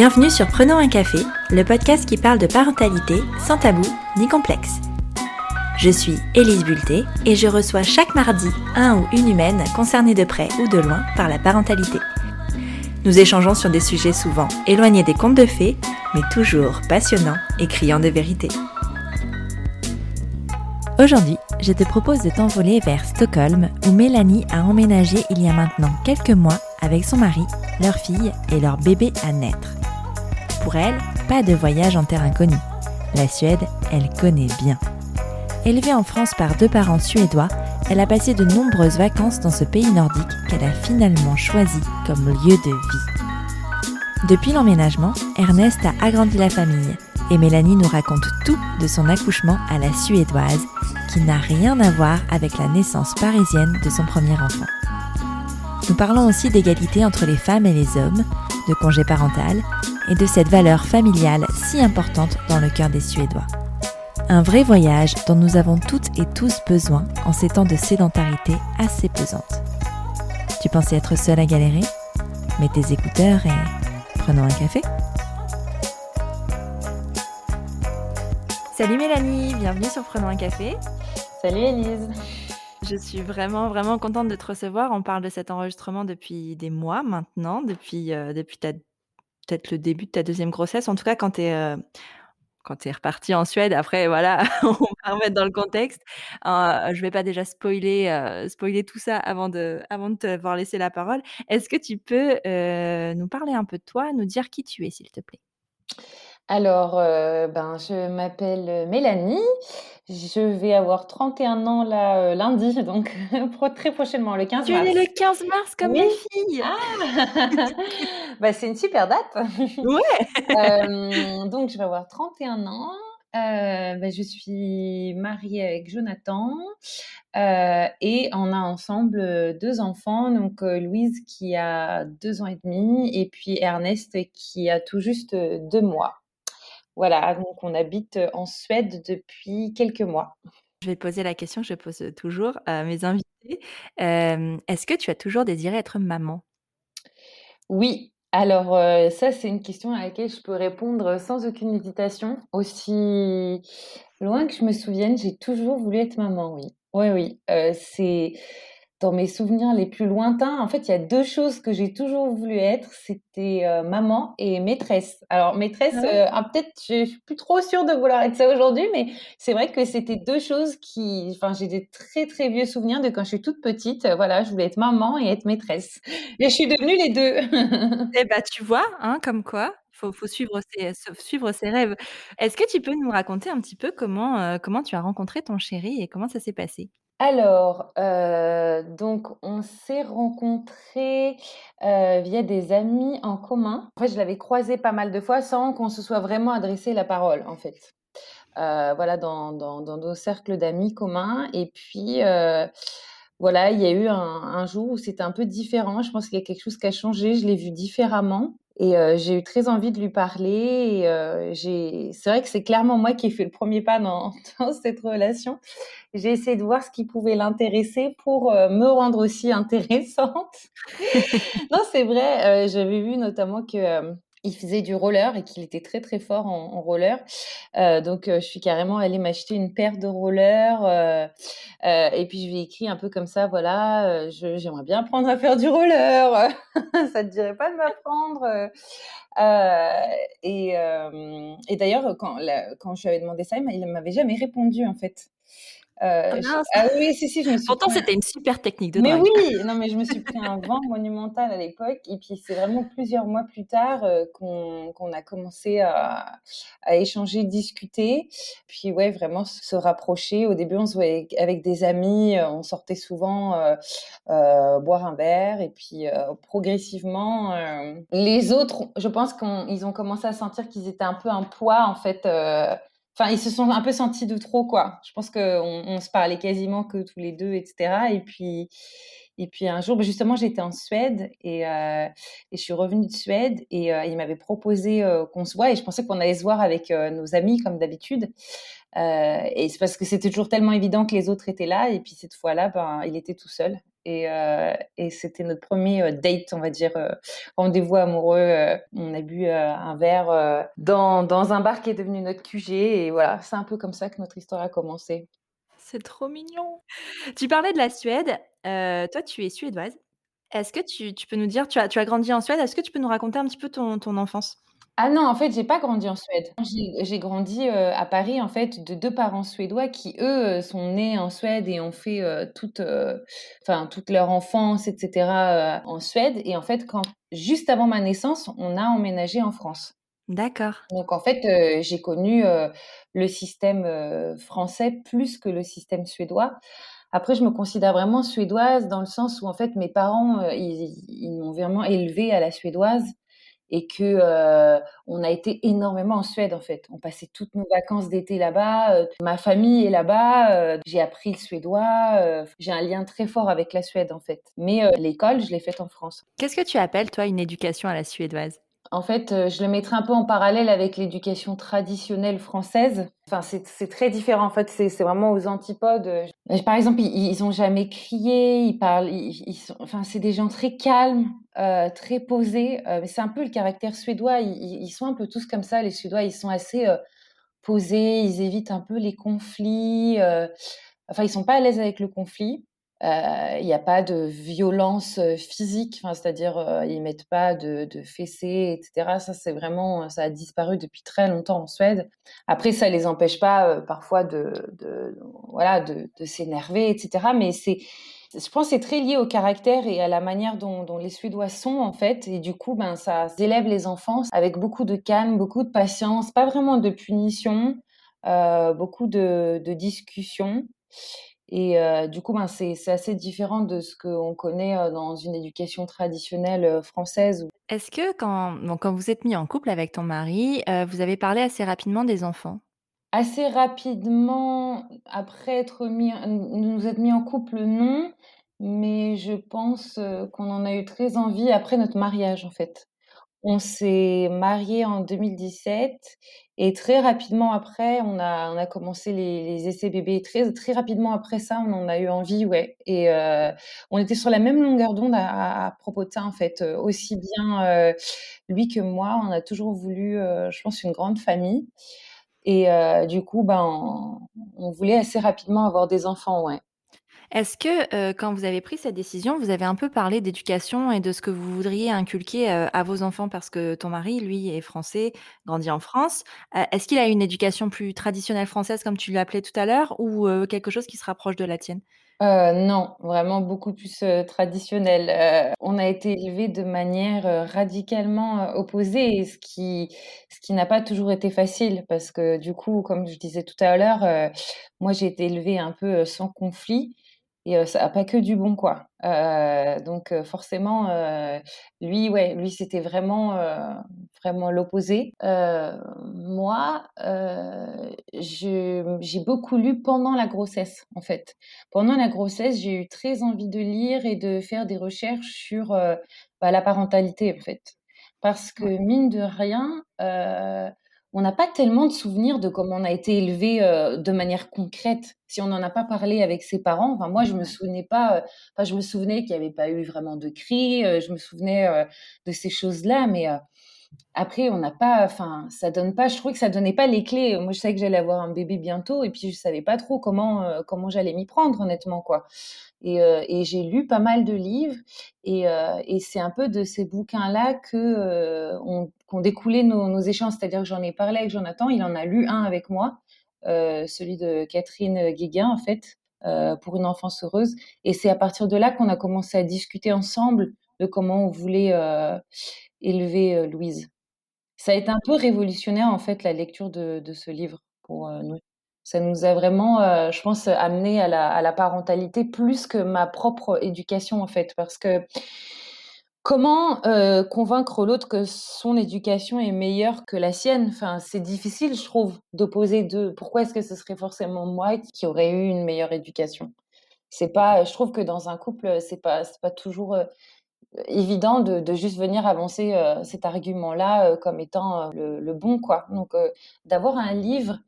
Bienvenue sur Prenons un café, le podcast qui parle de parentalité sans tabou ni complexe. Je suis Élise Bulté et je reçois chaque mardi un ou une humaine concernée de près ou de loin par la parentalité. Nous échangeons sur des sujets souvent éloignés des contes de fées, mais toujours passionnants et criants de vérité. Aujourd'hui, je te propose de t'envoler vers Stockholm où Mélanie a emménagé il y a maintenant quelques mois avec son mari, leur fille et leur bébé à naître. Pour elle, pas de voyage en terre inconnue. La Suède, elle connaît bien. Élevée en France par deux parents suédois, elle a passé de nombreuses vacances dans ce pays nordique qu'elle a finalement choisi comme lieu de vie. Depuis l'emménagement, Ernest a agrandi la famille et Mélanie nous raconte tout de son accouchement à la suédoise qui n'a rien à voir avec la naissance parisienne de son premier enfant. Nous parlons aussi d'égalité entre les femmes et les hommes, de congé parental et de cette valeur familiale si importante dans le cœur des Suédois. Un vrai voyage dont nous avons toutes et tous besoin en ces temps de sédentarité assez pesante. Tu pensais être seule à galérer? Mets tes écouteurs et prenons un café. Salut Mélanie, bienvenue sur Prenons un café. Salut Elise. Je suis vraiment, vraiment contente de te recevoir. On parle de cet enregistrement depuis des mois maintenant, depuis, euh, depuis peut-être le début de ta deuxième grossesse. En tout cas, quand tu es, euh, es reparti en Suède. Après, voilà, on va remettre dans le contexte. Euh, je ne vais pas déjà spoiler, spoiler tout ça avant de, avant de te voir laisser la parole. Est-ce que tu peux nous parler un peu de toi, nous dire qui tu es, s'il te plaît? Alors, ben, je m'appelle Mélanie. Je vais avoir 31 ans là, lundi, donc très prochainement, le 15 Tu es le 15 mars comme Oui. ma fille. Ah! Bah, c'est une super date. Ouais. donc je vais avoir 31 ans. bah, je suis mariée avec Jonathan, et on a ensemble, deux enfants, donc Louise qui a 2 ans et demi et puis Ernest qui a tout juste, 2 mois. Voilà, donc on habite en Suède depuis quelques mois. Je vais poser la question que je pose toujours à mes invités. est-ce que tu as toujours désiré être maman? Oui, alors ça c'est une question à laquelle je peux répondre sans aucune hésitation. Aussi loin que je me souvienne, j'ai toujours voulu être maman, oui. Oui, oui, c'est dans mes souvenirs les plus lointains, en fait, il y a deux choses que j'ai toujours voulu être, c'était, maman et maîtresse. Alors maîtresse, ah ah, peut-être je suis plus trop sûre de vouloir être ça aujourd'hui, mais c'est vrai que c'était deux choses qui enfin, j'ai des très, très vieux souvenirs de quand je suis toute petite, voilà, je voulais être maman et être maîtresse et je suis devenue les deux. Eh bah, tu vois, hein, comme quoi, faut faut suivre ses suivre ses rêves. Est-ce que tu peux nous raconter un petit peu comment, comment tu as rencontré ton chéri et comment ça s'est passé? Alors, heu, donc on s'est rencontrés, heu, via des amis en commun. En fait, je l'avais croisé pas mal de fois sans qu'on se soit vraiment adressé la parole, en fait. Heu, voilà, dans dans dans nos cercles d'amis communs et puis, voilà, il y a eu un un jour où c'était un peu différent. Je pense qu'il y a quelque chose qui a changé, je l'ai vu différemment et heu, j'ai eu très envie de lui parler j'ai c'est vrai que c'est clairement moi qui ai fait le premier pas dans cette relation. J'ai essayé de voir ce qui pouvait l'intéresser pour, heu, me rendre aussi intéressante. Non, c'est vrai, heu, j'avais vu notamment que, il faisait du roller et qu'il était très, très fort en roller. Heu, donc heu, je suis carrément allée m'acheter une paire de rollers, heu et puis je lui ai écrit un peu comme ça, voilà, heu: «Je j'aimerais bien apprendre à faire du roller, ça te dirait pas de m'apprendre?» et et d'ailleurs, quand quand je lui avais demandé ça, il m'avait jamais répondu, en fait. Ah Heu, je ah oui, si, si, je me suis Pourtant, pris c'était une super technique de mais drague. oui! Non, mais je me suis pris un vent monumental à l'époque et puis c'est vraiment plusieurs mois plus tard, heu, qu'on a commencé à à échanger, discuter. Puis ouais, vraiment se rapprocher. Au début, on se voyait avec des amis, heu, on sortait souvent, heu, boire un verre et puis, progressivement, les autres, je pense qu'on ils ont commencé à sentir qu'ils étaient un peu un poids en fait, Ils se sont un peu sentis de trop, quoi. Je pense qu'on on se parlait quasiment que tous les 2 et cetera et puis et puis un jour, bah, justement, j'étais en Suède et heu et je suis revenue de Suède et heu, il m'avait proposé, heu, qu'on se voie et je pensais qu'on allait se voir avec, nos amis comme d'habitude. Et c'est parce que c'était toujours tellement évident que les autres étaient là et puis cette fois-là, ben, il était tout seul Et, et c'était notre premier date, on va dire, rendez-vous amoureux. on a bu un verre dans, dans, un bar qui est devenu notre QG. Et voilà, c'est un peu comme ça que notre histoire a commencé. C'est trop mignon. Tu parlais de la Suède. toi, tu es suédoise. Est-ce que tu, tu, peux nous dire, tu as, tu as grandi en Suède, est-ce que tu peux nous raconter un petit peu ton, ton enfance? Ah non, en fait, j'ai pas grandi en Suède. J'ai grandi euh, à Paris, en fait, de deux parents suédois qui, eux, euh, sont nés en Suède et ont fait euh, toute, enfin, toute leur enfance, etc., en Suède. Et en fait, quand, juste avant ma naissance, on a emménagé en France. D'accord. Donc, en fait, j'ai connu le système français plus que le système suédois. Après, je me considère vraiment suédoise dans le sens où, en fait, mes parents, ils, ils m'ont vraiment élevée à la suédoise et que euh, on a été énormément en Suède en fait. On passait toutes nos vacances d'été là-bas. Euh, ma famille est là-bas. Euh, j'ai appris le suédois. j'ai un lien très fort avec la Suède en fait. Mais l'école, je l'ai faite en France. Qu'est-ce que tu appelles toi une éducation à la suédoise? En fait, euh, je le mettrai un peu en parallèle avec l'éducation traditionnelle française. Enfin, c'est très différent. En fait, c'est vraiment aux antipodes. Euh, par exemple, ils, n'ont ont jamais crié. Ils parlent. Ils, sont, enfin, c'est des gens très calmes, euh, très posés. c'est un peu le caractère suédois. Ils, sont un peu tous comme ça. Les Suédois, ils sont assez posés. Ils évitent un peu les conflits. enfin, ils sont pas à l'aise avec le conflit. Euh, il n'y a pas de violence euh, physique, c'est-à-dire euh, ils mettent pas de, de fessées, etc. Ça, c'est vraiment, ça a disparu depuis très longtemps en Suède. Après, ça les empêche pas parfois de, voilà, de, s'énerver, etc. Mais c'est, je pense, c'est très lié au caractère et à la manière dont, dont, les Suédois sont en fait. Et du coup, ben, ça élève les enfants avec beaucoup de calme, beaucoup de patience, pas vraiment de punition, beaucoup de, de discussion. Et du coup, ben, c'est assez différent de ce qu'on connaît dans une éducation traditionnelle française. Est-ce que quand, quand vous êtes mis en couple avec ton mari, vous avez parlé assez rapidement des enfants? Assez rapidement, après être mis, nous être mis en couple, non. Mais je pense qu'on en a eu très envie après notre mariage, en fait. On s'est mariés en 2017 et très rapidement après, on a, on a commencé les, les, essais bébés. Très, très rapidement après ça, on en a eu envie, ouais. Et euh, on était sur la même longueur d'onde à, à, propos de ça, en fait. Euh, aussi bien euh, lui que moi, on a toujours voulu, euh, je pense, une grande famille. Et euh, du coup, ben, on, on voulait assez rapidement avoir des enfants, ouais. Est-ce que, quand vous avez pris cette décision, vous avez un peu parlé d'éducation et de ce que vous voudriez inculquer, à vos enfants? Parce que ton mari, lui, est français, grandit en France. est-ce qu'il a une éducation plus traditionnelle française comme tu l'appelais tout à l'heure ou, quelque chose qui se rapproche de la tienne? non, vraiment beaucoup plus, traditionnel. on a été élevés de manière, radicalement, opposée ce qui n'a pas toujours été facile parce que du coup, comme je disais tout à l'heure, moi j'ai été élevée un peu, sans conflit et ça a pas que du bon, quoi. donc forcément, lui, ouais, lui, c'était vraiment, vraiment l'opposé. moi, j'ai beaucoup lu pendant la grossesse, en fait. Pendant la grossesse, j'ai eu très envie de lire et de faire des recherches sur, bah, la parentalité, en fait. Parce que mine de rien, on n'a pas tellement de souvenirs de comment on a été élevé euh, de manière concrète. Si on n'en a pas parlé avec ses parents, enfin moi je me souvenais pas, euh, enfin je me souvenais qu'il n'y avait pas eu vraiment de cris, euh, je me souvenais de ces choses-là, mais après on n'a pas, enfin ça donne pas, je trouvais que ça donnait pas les clés. Moi je savais que j'allais avoir un bébé bientôt et puis je savais pas trop comment comment j'allais m'y prendre honnêtement quoi. Et, et j'ai lu pas mal de livres et, et c'est un peu de ces bouquins-là que on qu'ont découlé nos, nos échanges. C'est-à-dire que j'en ai parlé avec Jonathan, il en a lu un avec moi, euh, celui de Catherine Guéguin, en fait, euh, pour une enfance heureuse. Et c'est à partir de là qu'on a commencé à discuter ensemble de comment on voulait élever Louise. Ça a été un peu révolutionnaire, en fait, la lecture de, ce livre pour nous. Ça nous a vraiment, je pense, amené à la, parentalité plus que ma propre éducation, en fait, parce que Comment, convaincre l'autre que son éducation est meilleure que la sienne? Enfin, c'est difficile, je trouve, d'opposer deux. Pourquoi est-ce que ce serait forcément moi qui aurais eu une meilleure éducation? C'est pas je trouve que dans un couple, c'est pas c'est pas toujours, évident de juste venir avancer, heu, cet argument-là, heu, comme étant, heu, le bon, quoi. Donc, d'avoir un livre,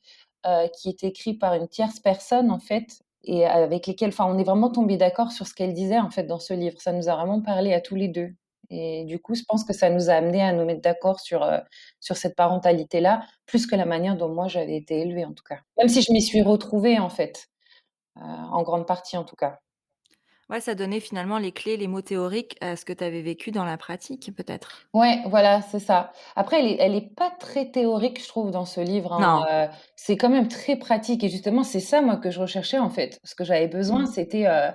qui est écrit par une tierce personne, en fait, et avec lesquelles, enfin, on est vraiment tombé d'accord sur ce qu'elle disait en fait dans ce livre. Ça nous a vraiment parlé à tous les deux. Et du coup, je pense que ça nous a amené à nous mettre d'accord sur, euh, cette parentalité-là, plus que la manière dont moi j'avais été élevée en tout cas. Même si je m'y suis retrouvée en fait, euh, en grande partie en tout cas. Ouais, ça donnait finalement les clés, les mots théoriques à ce que tu avais vécu dans la pratique, peut-être? Ouais, voilà, c'est ça. Après, elle est elle est pas très théorique, je trouve, dans ce livre, Non. hein, heu, c'est quand même très pratique et justement, c'est ça, moi, que je recherchais, en fait. Ce que j'avais besoin, Mmh. c'était, heu,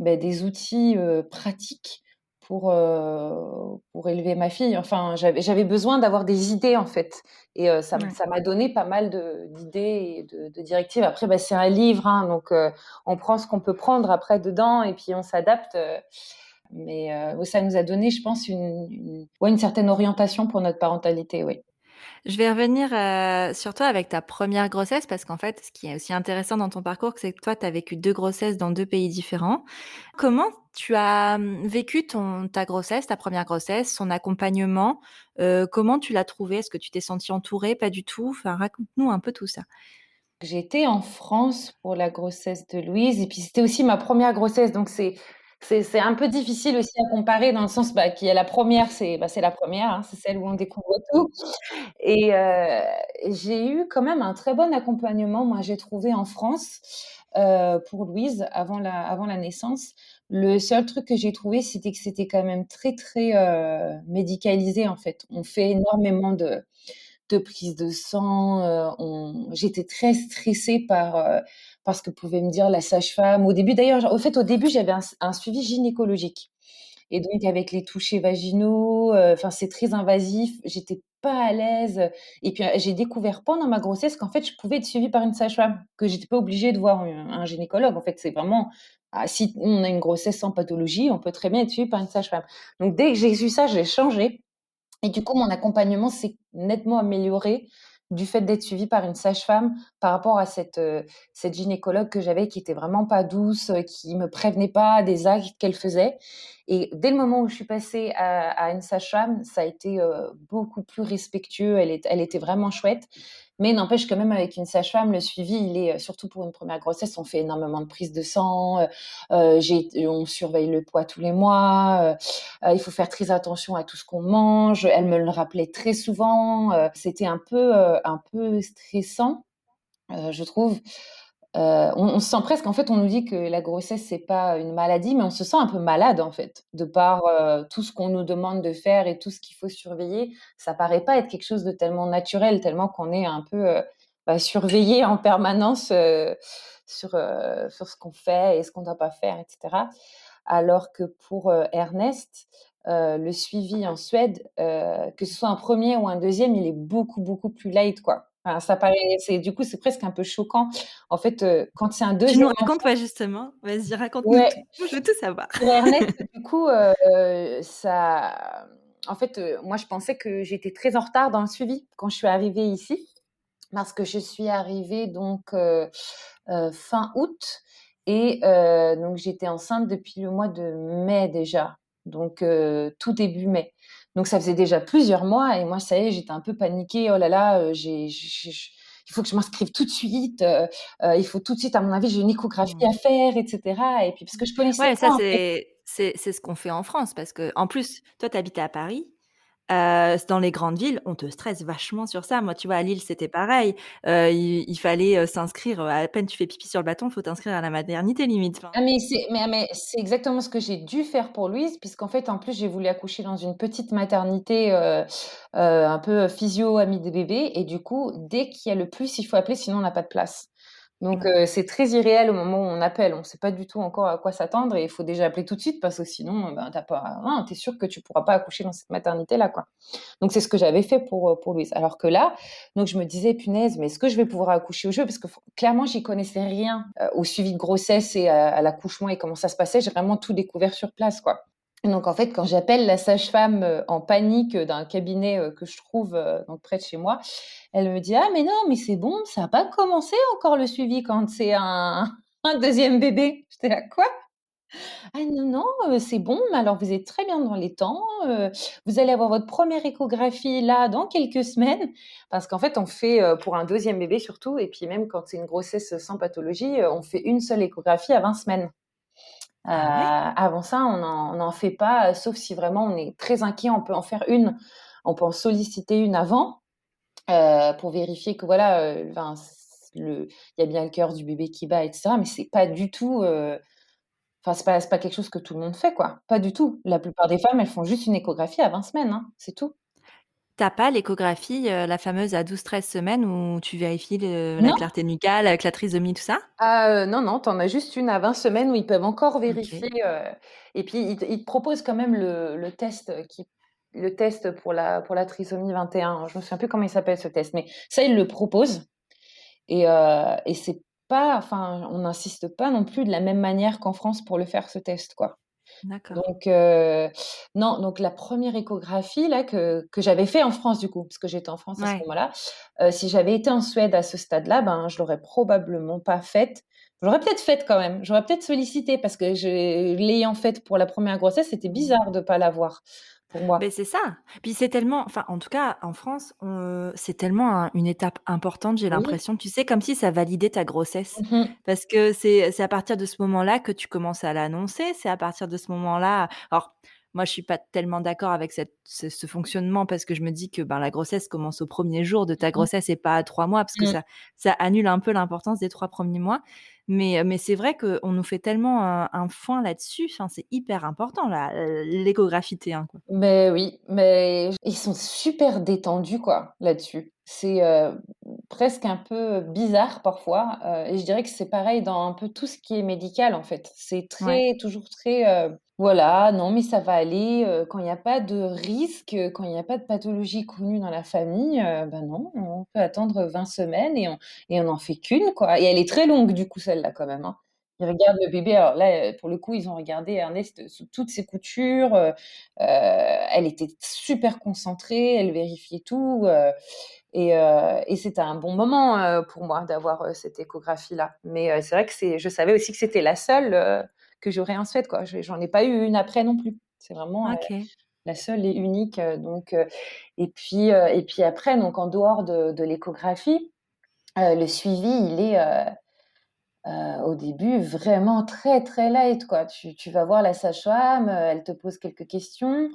beh, des outils, heu, pratiques pour, heu, pour élever ma fille. Enfin, j'avais besoin d'avoir des idées, en fait et heu, ça Ouais. m'a donné pas mal d'idées et de de directives. Après, bah, c'est un livre, hein, donc heu, on prend ce qu'on peut prendre après dedans et puis on s'adapte, heu, mais ça nous a donné, je pense, une une ouais, une certaine orientation pour notre parentalité, oui. Je vais revenir, heu, sur toi avec ta première grossesse parce qu'en fait, ce qui est aussi intéressant dans ton parcours, c'est que toi, tu as vécu 2 grossesses dans 2 pays différents. Comment tu as, mmh, vécu ton ta grossesse, ta première grossesse, son accompagnement? Heu, comment tu l'as trouvé? Est-ce que tu t'es sentie entourée? Pas du tout? Enfin, raconte-nous un peu tout ça. J'étais en France pour la grossesse de Louise et puis c'était aussi ma première grossesse, donc c'est c'est un peu difficile aussi à comparer dans le sens, bah, qu'il y a la première, c'est, bah, la première, hein, c'est celle où on découvre tout et heu, j'ai eu quand même un très bon accompagnement, moi, j'ai trouvé en France, heu, pour Louise avant la avant la naissance. Le seul truc que j'ai trouvé, c'était que c'était quand même très, très, heu, médicalisé, en fait. On fait énormément de de prise de sang, j'étais très stressée par, par ce que pouvait me dire la sage-femme. Au début d'ailleurs, au fait, au début, j'avais un suivi gynécologique et donc avec les touchés vaginaux, heu, enfin, c'est très invasif, j'étais pas à l'aise, et puis, heu, j'ai découvert pendant ma grossesse qu'en fait, je pouvais être suivie par une sage-femme, que j'étais pas obligée de voir un un gynécologue. En fait, c'est vraiment ah, si on a une grossesse sans pathologie, on peut très bien être suivi par une sage-femme. Donc dès que j'ai su ça, j'ai changé et du coup, mon accompagnement s'est nettement amélioré du fait d'être suivie par une sage-femme par rapport à cette, heu, cette gynécologue que j'avais qui était vraiment pas douce, heu, qui me prévenait pas des actes qu'elle faisait et dès le moment où je suis passée à une sage-femme, ça a été, heu, beaucoup plus respectueux. Elle est elle était vraiment chouette, mais n'empêche quand même avec une sage-femme, le suivi, il est, heu, surtout pour une première grossesse, on fait énormément de prises de sang, j'ai on surveille le poids tous les mois, il faut faire très attention à tout ce qu'on mange. Elle me le rappelait très souvent, c'était un peu, un peu stressant, je trouve. Heu, on se sent presque en fait, on nous dit que la grossesse, c'est pas une maladie, mais on se sent un peu malade, en fait, de par, heu, tout ce qu'on nous demande de faire et tout ce qu'il faut surveiller. Ça paraît pas être quelque chose de tellement naturel, tellement qu'on est un peu, heu, bah, surveillé en permanence, sur, sur ce qu'on fait et ce qu'on doit pas faire et cetera. Alors que pour, Ernest, le suivi en Suède, que ce soit un 1er ou un 2e, il est beaucoup, beaucoup plus light, quoi. Enfin, ça paraît c'est du coup, c'est presque un peu choquant. En fait, heu, quand c'est un Tu nous 2e racontes, ouais, justement. Vas-y, raconte-nous Ouais. tout. Je veux tout savoir. Pour Ernest, du coup, heu, ça en fait, heu, moi, je pensais que j'étais très en retard dans le suivi quand je suis arrivée ici, parce que je suis arrivée donc fin août et donc j'étais enceinte depuis le mois de mai déjà, donc tout début mai. Donc ça faisait déjà plusieurs mois et moi, ça y est, j'étais un peu paniquée. «Oh là là, j'ai j il faut que je m'inscrive tout de suite, heu heu, il faut tout de suite à mon avis, j'ai une échographie Mmh. à faire» et cetera et puis parce que je connaissais Ouais, pas, ça, c'est c'est c'est ce qu'on fait en France parce qu'en plus, toi, tu habitais à Paris, dans les grandes villes, on te stresse vachement sur ça. Moi, tu vois, à Lille, c'était pareil, il il fallait, s'inscrire, à peine tu fais pipi sur le bâton, faut t'inscrire à la maternité limite, Ah mais c'est mais mais c'est exactement ce que j'ai dû faire pour Louise puisqu'en fait, en plus, j'ai voulu accoucher dans une petite maternité, un peu physio, amie des bébés et du coup, dès qu'il y a le plus, il faut appeler sinon on n'a pas de place. Donc heu, c'est très irréel au moment où on appelle. On sait pas du tout encore à quoi s'attendre et il faut déjà appeler tout de suite parce que sinon, ben, tu as pas non, tu es sûre que tu pourras pas accoucher dans cette maternité-là, quoi. Donc c'est ce que j'avais fait pour, heu, pour Louise. Alors que là, donc je me disais: «Punaise, mais est-ce que je vais pouvoir accoucher au chaud?» parce que clairement, j'y connaissais rien, heu, au suivi de grossesse et à à l'accouchement et comment ça se passait. J'ai vraiment tout découvert sur place, quoi. Donc en fait, quand j'appelle la sage-femme, heu, en panique, heu, d'un cabinet, heu, que je trouve, donc près de chez moi, elle me dit: «Ah mais non, mais c'est bon, ça a pas commencé encore le suivi quand c'est un 2e bébé». J'étais là: «Quoi?» «Ah non, non, c'est bon, mais alors vous êtes très bien dans les temps, vous allez avoir votre première échographie là dans quelques semaines». Parce qu'en fait, on fait, pour un deuxième bébé surtout et puis même quand c'est une grossesse sans pathologie, on fait une seule échographie à 20 semaines. Ah avant ça, on n'en fait pas, sauf si vraiment on est très inquiet, on peut en faire une, on peut en solliciter une avant, pour vérifier que voilà, il y a bien le cœur du bébé qui bat, etc. Mais c'est pas du tout Enfin, c'est pas, pas quelque chose que tout le monde fait, quoi. Pas du tout. La plupart des femmes, elles font juste une échographie à 20 semaines, hein, c'est tout. T'as pas l'échographie, euh, la fameuse à 12-13 semaines où tu vérifies la clarté nucale avec la trisomie, tout ça? Ah, euh, Non, non, t'en as juste une à 20 semaines où ils peuvent encore vérifier. Euh, et puis, ils, te proposent quand même le, test qui le test pour la, pour la trisomie 21. Je me souviens plus comment il s'appelle ce test, mais ça, ils le proposent. Et, et c'est pas, enfin, on n'insiste pas non plus de la même manière qu'en France pour le faire ce test, quoi. Donc euh, non, donc la première échographie là que, que j'avais fait en France du coup, parce que j'étais en France à ce moment-là, euh, si j'avais été en Suède à ce stade-là, ben je l'aurais probablement pas faite. J'aurais peut-être faite quand même. J'aurais peut-être sollicité parce que l'ayant faite pour la première grossesse, c'était bizarre de pas l'avoir pour moi. Mais c'est ça. Puis c'est tellement, enfin, en tout cas, en France, c'est tellement une étape importante, j'ai l'impression. Tu sais, comme si ça validait ta grossesse. Mmh Parce que c'est à partir de ce moment-là que tu commences à l'annoncer. C'est à partir de ce moment-là. Alors, moi, je suis pas tellement d'accord avec cette, ce, fonctionnement parce que je me dis que ben, la grossesse commence au premier jour de ta mmh. grossesse et pas à trois mois parce que mmh. ça, ça annule un peu l'importance des trois premiers mois. Mais, mais c'est vrai qu'on nous fait tellement un, foin là-dessus. Enfin, c'est hyper important, l'échographie T1. Quoi. Mais oui, mais ils sont super détendus quoi là-dessus. C'est presque un peu bizarre parfois. et je dirais que c'est pareil dans un peu tout ce qui est médical en fait. C'est très, toujours très voilà, non, mais ça va aller. quand il n'y a pas de risque, quand il n'y a pas de pathologie connue dans la famille, ben non, on peut attendre 20 semaines et on et on n'en fait qu'une, quoi. Et elle est très longue, du coup, celle-là, quand même, hein. Ils regardent le bébé. Alors là, pour le coup, ils ont regardé Ernest sous toutes ses coutures. elle était super concentrée, elle vérifiait tout. Et, et c'était un bon moment pour moi d'avoir cette échographie-là. Mais c'est vrai que c'est, je savais aussi que c'était la seule que j'aurais en Suède. Quoi. J'en ai pas eu une après non plus. C'est vraiment euh, la seule et unique. Euh, donc, euh, et, puis, et puis après, donc, en dehors de, l'échographie, le suivi, il est au début vraiment très, très light. Quoi. Tu, tu vas voir la sage-femme, elle te pose quelques questions.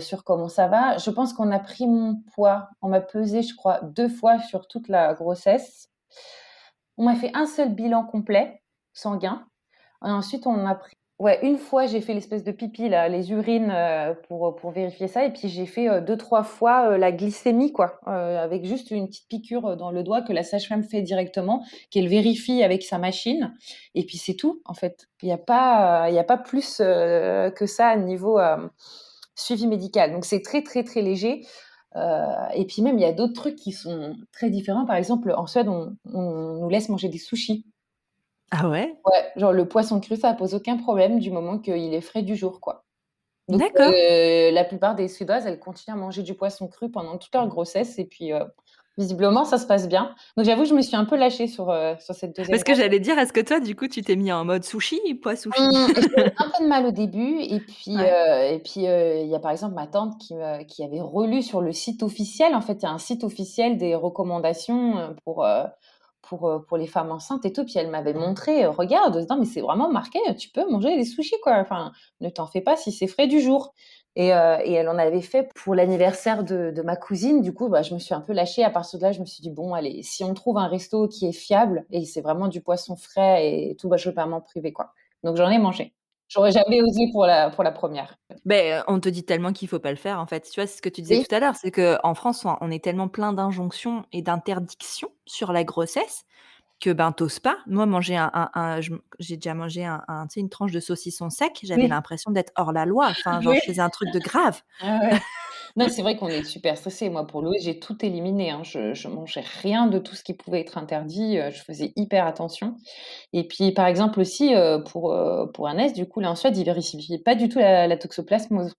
Sur comment ça va. Je pense qu'on a pris mon poids. On m'a pesé, je crois, deux fois sur toute la grossesse. On m'a fait un seul bilan complet sanguin ensuite, on a pris. Ouais, une fois, j'ai fait l'espèce de pipi, là, les urines euh, pour, pour vérifier ça. Et puis, j'ai fait euh, deux, trois fois euh, la glycémie, quoi, avec juste une petite piqûre dans le doigt que la sage-femme fait directement, qu'elle vérifie avec sa machine. Et puis, c'est tout, en fait. Il n'y a, il a pas plus que ça à niveau suivi médical. Donc, c'est très, très, très léger. et puis, même, il y a d'autres trucs qui sont très différents. Par exemple, en Suède, on, on nous laisse manger des sushis. Ah ouais? Ouais, genre le poisson cru, ça pose aucun problème du moment qu'il est frais du jour, quoi. D'accord. Euh, la plupart des Suédoises, elles continuent à manger du poisson cru pendant toute leur grossesse et puis euh, visiblement ça se passe bien. Donc j'avoue, je me suis un peu lâchée sur, euh, sur cette deuxième Parce que j'allais dire, est-ce que toi, du coup, tu t'es mis en mode sushi, poisson sushi? Mmh, j'ai un peu de mal au début et puis et puis il y a par exemple ma tante qui, qui avait relu sur le site officiel. En fait, il y a un site officiel des recommandations pour pour, euh, pour les femmes enceintes et tout. Puis elle m'avait montré, euh, regarde, non, mais c'est vraiment marqué, tu peux manger des sushis, quoi. Enfin, ne t'en fais pas si c'est frais du jour. Et, euh, et, elle en avait fait pour l'anniversaire de, de, ma cousine. Du coup, bah, je me suis un peu lâchée. À partir de là, je me suis dit, bon, allez, si on trouve un resto qui est fiable et c'est vraiment du poisson frais et tout, bah, je vais pas m'en priver, quoi. Donc j'en ai mangé. J'aurais jamais osé pour la, pour la première. Ben, on te dit tellement qu'il faut pas le faire, en fait. Tu vois, c'est ce que tu disais tout à l'heure, c'est qu'en France, on est tellement plein d'injonctions et d'interdictions sur la grossesse que ben t'oses pas. Moi, manger un, j'ai déjà mangé un, une tranche de saucisson sec, j'avais l'impression d'être hors la loi. Enfin, genre, je faisais un truc de grave. Ah ouais. Non, c'est vrai qu'on est super stressé. Moi, pour Louis, j'ai tout éliminé. Hein. Je, je mangeais rien de tout ce qui pouvait être interdit. Euh, je faisais hyper attention. Et puis, par exemple aussi, euh, pour, euh, pour Ernest, du coup, là, en Suède, il vérifiait pas du tout la, toxoplasmose.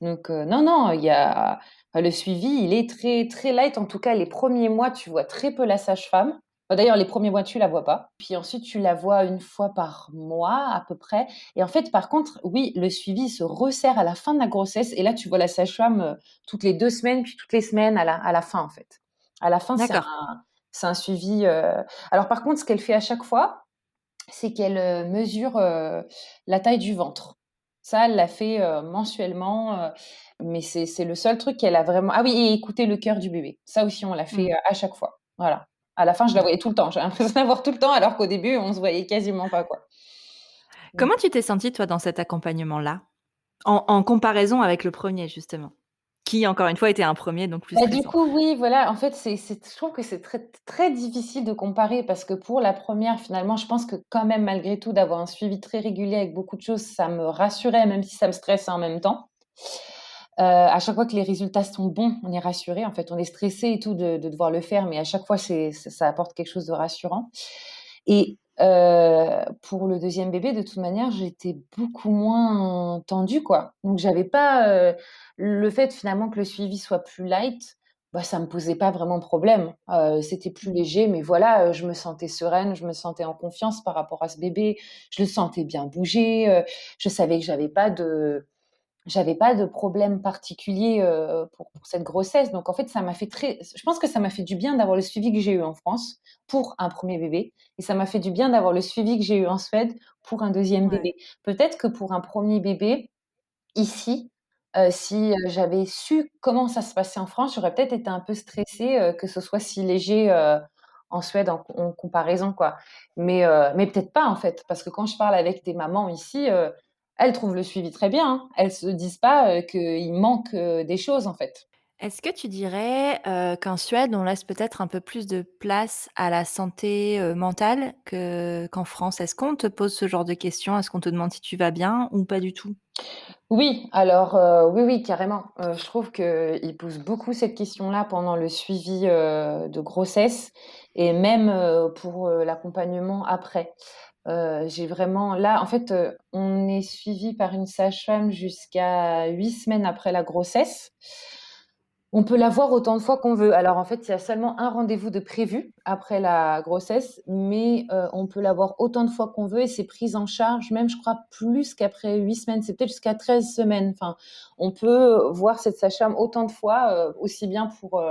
Donc, non, non, il y a le suivi, il est très, très light. En tout cas, les premiers mois, tu vois très peu la sage-femme. D'ailleurs, les premiers mois, tu la vois pas. Puis ensuite, tu la vois une fois par mois à peu près. Et en fait, par contre, oui, le suivi se resserre à la fin de la grossesse. Et là, tu vois la sage-femme euh, toutes les deux semaines, puis toutes les semaines à la, à la fin, en fait. À la fin, c'est un, un, suivi. Euh, alors, par contre, ce qu'elle fait à chaque fois, c'est qu'elle euh, mesure la taille du ventre. Ça, elle l'a fait mensuellement, mais c'est le seul truc qu'elle a vraiment. Ah oui, et écouter le cœur du bébé. Ça aussi, on l'a fait mmh. à chaque fois. Voilà. À la fin, je la voyais tout le temps. J'ai l'impression d'avoir tout le temps, alors qu'au début, on se voyait quasiment pas, quoi. Comment tu t'es sentie, toi, dans cet accompagnement-là? En, comparaison avec le premier, justement qui, encore une fois, était un premier, donc plus bah, Du coup, oui, voilà. En fait, c'est, je trouve que c'est très, très difficile de comparer parce que pour la première, finalement, je pense que quand même, malgré tout, d'avoir un suivi très régulier avec beaucoup de choses, ça me rassurait, même si ça me stressait en même temps. Euh, à chaque fois que les résultats sont bons, on est rassuré. En fait, on est stressé et tout de, devoir le faire, mais à chaque fois, c'est, ça apporte quelque chose de rassurant. Et euh, pour le deuxième bébé, de toute manière, j'étais beaucoup moins tendue, quoi. Donc, j'avais pas euh, le fait finalement que le suivi soit plus light. Bah, ça me posait pas vraiment problème. c'était plus léger, mais voilà, je me sentais sereine, je me sentais en confiance par rapport à ce bébé. Je le sentais bien bouger. je savais que j'avais pas de j'avais pas de problème particulier euh, pour, pour, cette grossesse. Donc en fait, ça m'a fait très. Je pense que ça m'a fait du bien d'avoir le suivi que j'ai eu en France pour un premier bébé, et ça m'a fait du bien d'avoir le suivi que j'ai eu en Suède pour un deuxième bébé. Peut-être que pour un premier bébé ici, euh, si euh, j'avais su comment ça se passait en France, j'aurais peut-être été un peu stressée que ce soit si léger en Suède en, en, comparaison, quoi. Mais mais peut-être pas en fait, parce que quand je parle avec des mamans ici elles trouvent le suivi très bien. Hein. Elles se disent pas euh, qu'il manque euh, des choses en fait. Est-ce que tu dirais euh, qu'en Suède, on laisse peut-être un peu plus de place à la santé mentale qu'en France? Est-ce qu'on te pose ce genre de questions? Est-ce qu'on te demande si tu vas bien ou pas du tout? Oui, alors oui, oui, carrément. je trouve qu'ils posent beaucoup cette question-là pendant le suivi de grossesse et même pour l'accompagnement après. Euh, j'ai vraiment là, en fait, euh, on est suivi par une sage-femme jusqu'à huit semaines après la grossesse. On peut la voir autant de fois qu'on veut. Alors en fait, il y a seulement un rendez-vous de prévu après la grossesse, mais euh, on peut la voir autant de fois qu'on veut et c'est prise en charge, même je crois plus qu'après huit semaines, c'est peut-être jusqu'à 13 semaines. Enfin, on peut voir cette sage-femme autant de fois, aussi bien pour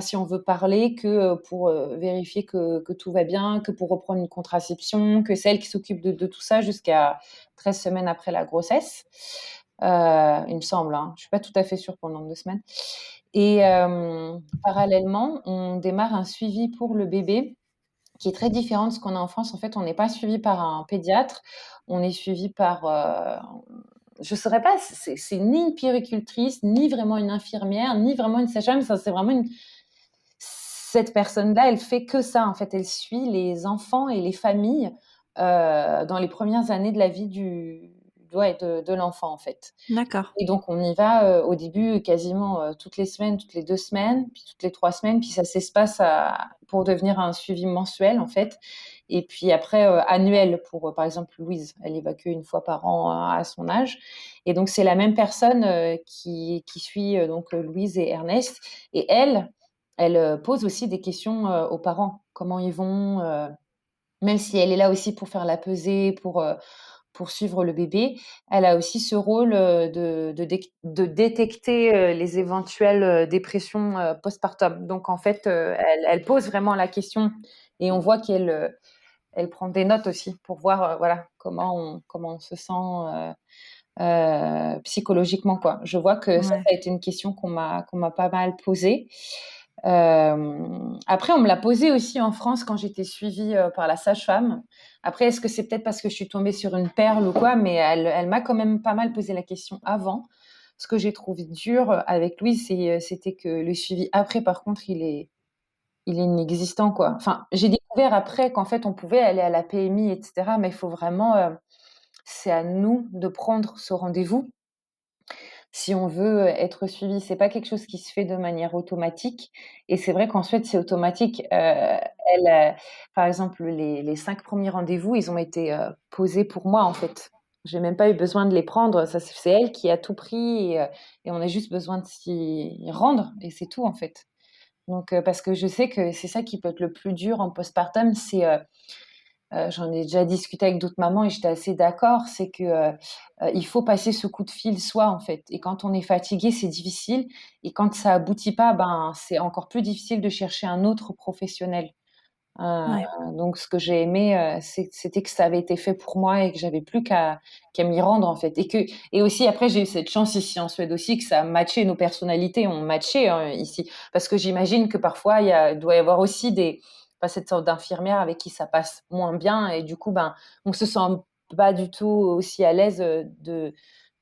si on veut parler, que euh, pour euh, vérifier que, tout va bien, que pour reprendre une contraception, que celle qui s'occupe de, tout ça jusqu'à 13 semaines après la grossesse. Euh, il me semble, hein. je ne suis pas tout à fait sûre pour le nombre de semaines. Et parallèlement, on démarre un suivi pour le bébé qui est très différent de ce qu'on a en France. En fait, on n'est pas suivi par un pédiatre, on est suivi par je ne saurais pas, c'est ni une péricultrice, ni vraiment une infirmière, ni vraiment une sage-femme, c'est vraiment une, cette personne-là, elle fait que ça. En fait, elle suit les enfants et les familles euh, dans les premières années de la vie du ouais, de, de l'enfant, en fait. D'accord. Et donc, on y va euh, au début quasiment euh, toutes les semaines, toutes les deux semaines, puis toutes les trois semaines, puis ça s'espace pour devenir un suivi mensuel, en fait. Et puis après, annuel pour, par exemple, Louise. Elle évacue une fois par an à son âge. Et donc, c'est la même personne qui, qui suit donc Louise et Ernest. Et elle, elle euh, pose aussi des questions euh, aux parents. Comment ils vont euh, Même si elle est là aussi pour faire la pesée, pour, pour suivre le bébé, elle a aussi ce rôle de, de, détecter les éventuelles dépressions postpartum. Donc en fait, elle, pose vraiment la question et on voit qu'elle elle prend des notes aussi pour voir voilà comment on, comment on se sent psychologiquement quoi. Je vois que ça, ça, a été une question qu'on m'a qu'on m'a pas mal posée. Euh, après, on me l'a posé aussi en France quand j'étais suivie euh, par la sage-femme. Après, est-ce que c'est peut-être parce que je suis tombée sur une perle ou quoi Mais elle, elle m'a quand même pas mal posé la question avant. Ce que j'ai trouvé dur avec Louise, euh, c'était que le suivi après, par contre, il est, il est inexistant, quoi. Enfin, j'ai découvert après qu'en fait, on pouvait aller à la PMI, etc. Mais il faut vraiment, c'est à nous de prendre ce rendez-vous si on veut être suivi. C'est pas quelque chose qui se fait de manière automatique. Et c'est vrai qu'ensuite, c'est automatique. Euh, elle, euh, par exemple, les, cinq premiers rendez-vous, ils ont été euh, posés pour moi, en fait. J'ai même pas eu besoin de les prendre. Ça, c'est elle qui a tout pris et, on a juste besoin de s'y rendre et c'est tout, en fait. Donc, parce que je sais que c'est ça qui peut être le plus dur en postpartum, c'est euh, j'en ai déjà discuté avec d'autres mamans et j'étais assez d'accord, c'est que euh, euh, il faut passer ce coup de fil soi en fait. Et quand on est fatigué, c'est difficile. Et quand ça aboutit pas, ben c'est encore plus difficile de chercher un autre professionnel. Donc ce que j'ai aimé, c'était que ça avait été fait pour moi et que j'avais plus qu'à m'y rendre en fait. Et que et aussi après j'ai eu cette chance ici en Suède aussi que ça a matché nos personnalités, ont matché hein, ici. Parce que j'imagine que parfois il doit y avoir aussi des cette sorte d'infirmière avec qui ça passe moins bien et du coup ben on se sent pas du tout aussi à l'aise euh, de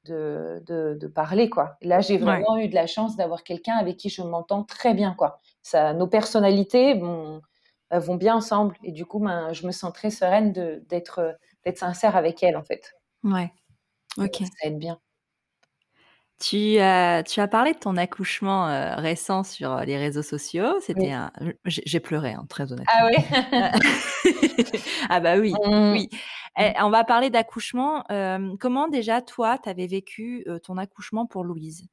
de, de, parler quoi. Là j'ai vraiment eu de la chance d'avoir quelqu'un avec qui je m'entends très bien quoi. Ça, nos personnalités vont bien ensemble et du coup ben, je me sens très sereine d'être d'être sincère avec elle en fait. Ouais. Ok. ça aide bien. Tu as, tu as parlé de ton accouchement euh, récent sur euh, les réseaux sociaux. C'était un... J'ai pleuré, hein, très honnêtement. Ah oui Ah bah oui, mmh. oui. Eh, on va parler d'accouchement. Euh, comment déjà, toi, tu avais vécu ton accouchement pour Louise?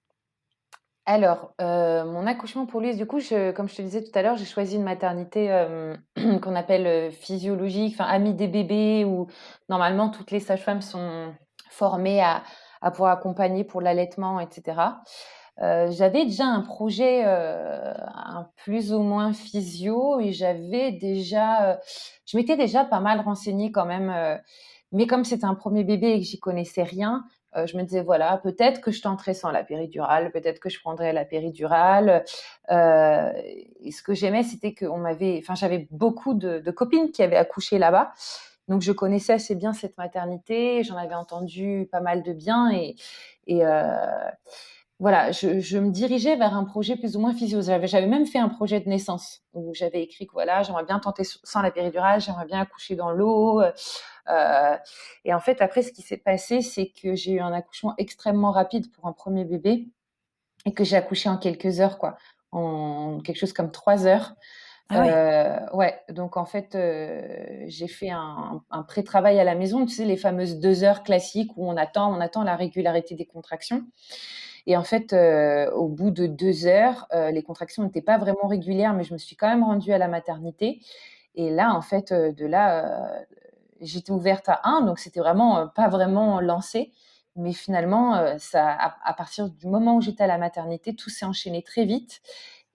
Alors, mon accouchement pour Louise, du coup, je, comme je te disais tout à l'heure, j'ai choisi une maternité qu'on appelle physiologique, enfin amie des bébés, où normalement toutes les sages-femmes sont formées à, à pouvoir accompagner pour l'allaitement, etc. Euh, j'avais déjà un projet euh, un plus ou moins physio et j'avais déjà, euh, je m'étais déjà pas mal renseignée quand même, mais comme c'était un premier bébé et que j'y connaissais rien, je me disais voilà peut-être que je tenterais sans la péridurale, peut-être que je prendrais la péridurale. et ce que j'aimais c'était qu'on m'avait, enfin j'avais beaucoup de, copines qui avaient accouché là-bas donc je connaissais assez bien cette maternité, j'en avais entendu pas mal de bien et, euh, voilà, je, je, me dirigeais vers un projet plus ou moins physio. J'avais même fait un projet de naissance où j'avais écrit que voilà, j'aimerais bien tenter sans la péridurale, j'aimerais bien accoucher dans l'eau. Euh, et en fait, après, ce qui s'est passé, c'est que j'ai eu un accouchement extrêmement rapide pour un premier bébé et que j'ai accouché en quelques heures, quoi, en quelque chose comme trois heures. Ah euh, ouais, donc en fait, euh, j'ai fait un, pré-travail à la maison, tu sais, les fameuses deux heures classiques où on attend, on attend la régularité des contractions. Et en fait, euh, au bout de deux heures, les contractions n'étaient pas vraiment régulières, mais je me suis quand même rendue à la maternité. Et là, en fait, de là, j'étais ouverte à un, donc c'était vraiment pas vraiment lancé. Mais finalement, ça, à, à, partir du moment où j'étais à la maternité, tout s'est enchaîné très vite.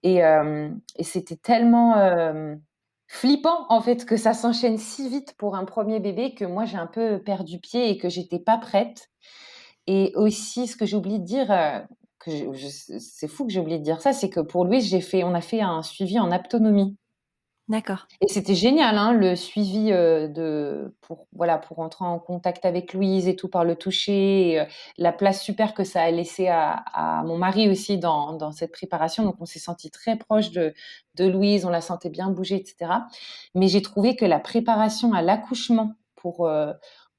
Et, euh, et c'était tellement euh, flippant en fait que ça s'enchaîne si vite pour un premier bébé que moi j'ai un peu perdu pied et que j'étais pas prête. Et aussi, ce que j'ai oublié de dire, euh, c'est fou que j'ai oublié de dire ça, c'est que pour Louise, j'ai fait, on a fait un suivi en autonomie. D'accord. Et c'était génial, hein, le suivi euh, de pour voilà pour entrer en contact avec Louise et tout par le toucher, euh, la place super que ça a laissé à, à mon mari aussi dans, dans cette préparation. Donc on s'est senti très proche de, de Louise, on la sentait bien bouger, etc. Mais j'ai trouvé que la préparation à l'accouchement pour euh,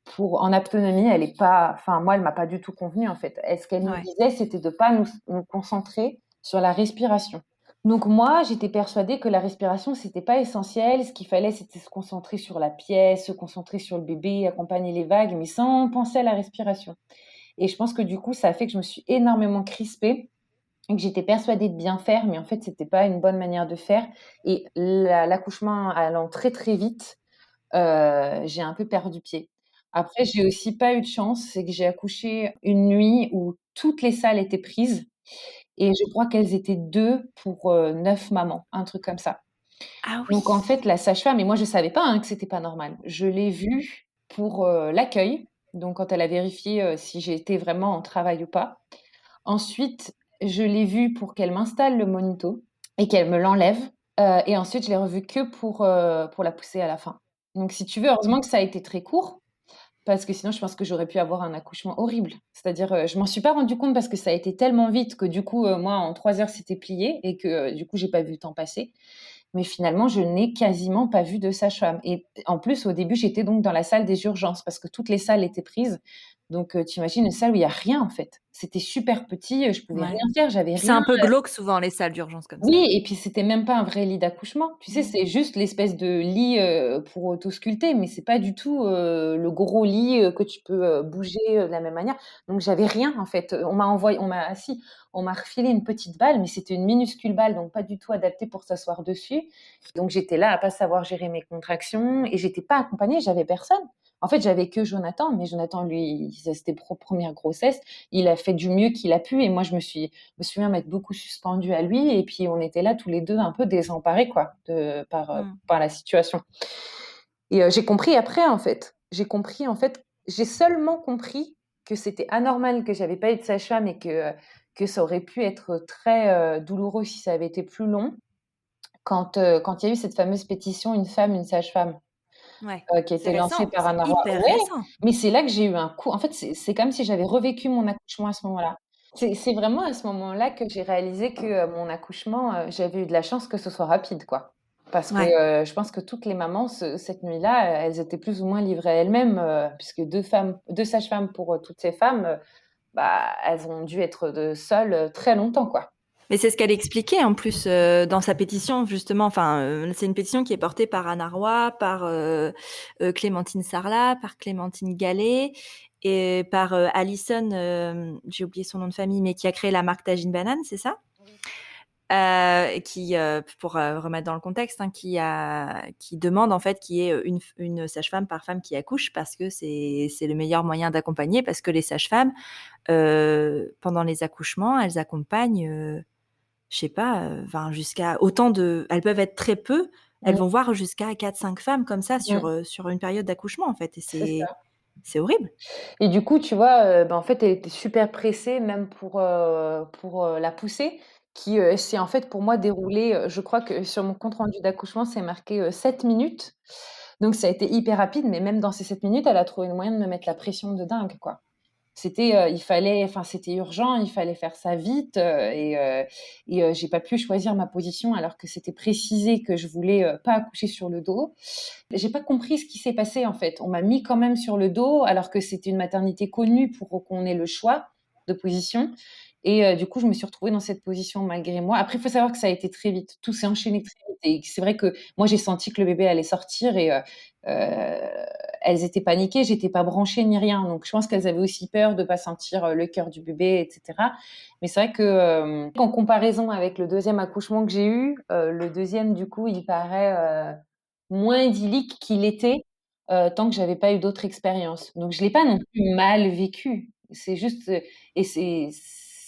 pour en autonomie, elle est pas, enfin moi elle m'a pas du tout convenu en fait. est ce qu'elle nous disait, c'était de pas nous, nous concentrer sur la respiration. Donc moi, j'étais persuadée que la respiration, c'était pas essentiel. Ce qu'il fallait, c'était se concentrer sur la pièce, se concentrer sur le bébé, accompagner les vagues, mais sans penser à la respiration. Et je pense que du coup, ça a fait que je me suis énormément crispée et que j'étais persuadée de bien faire, mais en fait, c'était pas une bonne manière de faire. Et l'accouchement allant très très vite, euh, j'ai un peu perdu pied. Après, j'ai aussi pas eu de chance, c'est que j'ai accouché une nuit où toutes les salles étaient prises et je crois qu'elles étaient deux pour euh, neuf mamans, un truc comme ça. Ah oui. Donc en fait, la sage-femme, et moi je savais pas hein, que c'était pas normal. Je l'ai vue pour euh, l'accueil, donc quand elle a vérifié euh, si j'étais vraiment en travail ou pas. Ensuite, je l'ai vue pour qu'elle m'installe le monito et qu'elle me l'enlève. et ensuite, je l'ai revue que pour, pour la pousser à la fin. Donc si tu veux, heureusement que ça a été très court parce que sinon je pense que j'aurais pu avoir un accouchement horrible. C'est-à-dire, euh, je m'en suis pas rendu compte parce que ça a été tellement vite que du coup, euh, moi, en trois heures, c'était plié et que euh, du coup, j'ai pas vu le temps passer. Mais finalement, je n'ai quasiment pas vu de sage-femme. Et en plus, au début, j'étais donc dans la salle des urgences parce que toutes les salles étaient prises. Donc, tu imagines une salle où il y a rien en fait. C'était super petit, je pouvais rien faire, j'avais rien. C'est un peu glauque souvent les salles d'urgence comme ça. Oui, et puis c'était même pas un vrai lit d'accouchement. Tu sais, mmh. c'est juste l'espèce de lit pour autosculpter, mais c'est pas du tout le gros lit que tu peux bouger de la même manière. Donc j'avais rien en fait. On m'a envoyé, on m'a assis, on m'a refilé une petite balle, mais c'était une minuscule balle, donc pas du tout adaptée pour s'asseoir dessus. Donc j'étais là à pas savoir gérer mes contractions et j'étais pas accompagnée, j'avais personne. En fait, j'avais que Jonathan, mais Jonathan, lui, c'était première grossesse. Il a fait du mieux qu'il a pu, et moi, je me suis, me souviens m'être beaucoup suspendue à lui, et puis on était là tous les deux un peu désemparés, quoi, de, par, euh, mmh. par la situation. Et euh, j'ai compris après, en fait. J'ai compris, en fait, j'ai seulement compris que c'était anormal que j'avais pas eu de sage-femme et que, que ça aurait pu être très euh, douloureux si ça avait été plus long. Quand, quand il y a eu cette fameuse pétition Une femme, une sage-femme. Euh, qui a été lancé par un Ouais, mais c'est là que j'ai eu un coup. En fait, c'est comme si j'avais revécu mon accouchement à ce moment-là. C'est vraiment à ce moment-là que j'ai réalisé que euh, mon accouchement, euh, j'avais eu de la chance que ce soit rapide, quoi. Parce que je pense que toutes les mamans, cette nuit-là, elles étaient plus ou moins livrées à elles-mêmes, puisque deux femmes, deux sages-femmes pour toutes ces femmes, bah, elles ont dû être seules très longtemps, quoi. Mais c'est ce qu'elle expliquait en plus euh, dans sa pétition, justement. Enfin, euh, c'est une pétition qui est portée par Anna Roy, par euh, Clémentine Sarlat, par Clémentine Gallet et par Alison, j'ai oublié son nom de famille, mais qui a créé la marque Tagine Banane, c'est ça? Qui, pour remettre dans le contexte, hein, qui, a, qui demande en fait qu'il y ait une, une sage-femme par femme qui accouche parce que c'est le meilleur moyen d'accompagner, parce que les sages-femmes, pendant les accouchements, elles accompagnent je sais pas, enfin, jusqu'à autant de. Elles peuvent être très peu, elles vont voir jusqu'à 4-5 femmes comme ça sur, sur une période d'accouchement, en fait. Et c'est. C'est horrible. Et du coup, tu vois, ben, en fait, elle était super pressée, même pour, pour la pousser, qui s'est en fait pour moi déroulé. Je crois que sur mon compte rendu d'accouchement, c'est marqué 7 minutes. Donc ça a été hyper rapide, mais même dans ces 7 minutes, elle a trouvé le moyen de me mettre la pression de dingue, quoi c'était euh, il fallait enfin c'était urgent il fallait faire ça vite euh, et euh, et j'ai pas pu choisir ma position alors que c'était précisé que je voulais pas accoucher sur le dos. J'ai pas compris ce qui s'est passé en fait. On m'a mis quand même sur le dos alors que c'était une maternité connue pour qu'on ait le choix de position et du coup, je me suis retrouvée dans cette position malgré moi. Après, il faut savoir que ça a été très vite. Tout s'est enchaîné très vite. Et c'est vrai que moi, j'ai senti que le bébé allait sortir et elles étaient paniquées, j'étais pas branchée ni rien. Donc je pense qu'elles avaient aussi peur de pas sentir euh, le cœur du bébé, etc. Mais c'est vrai que euh, en comparaison avec le deuxième accouchement que j'ai eu, euh, le deuxième du coup, il paraît moins idyllique qu'il était tant que j'avais pas eu d'autres expériences. Donc je l'ai pas non plus mal vécu. C'est juste et c'est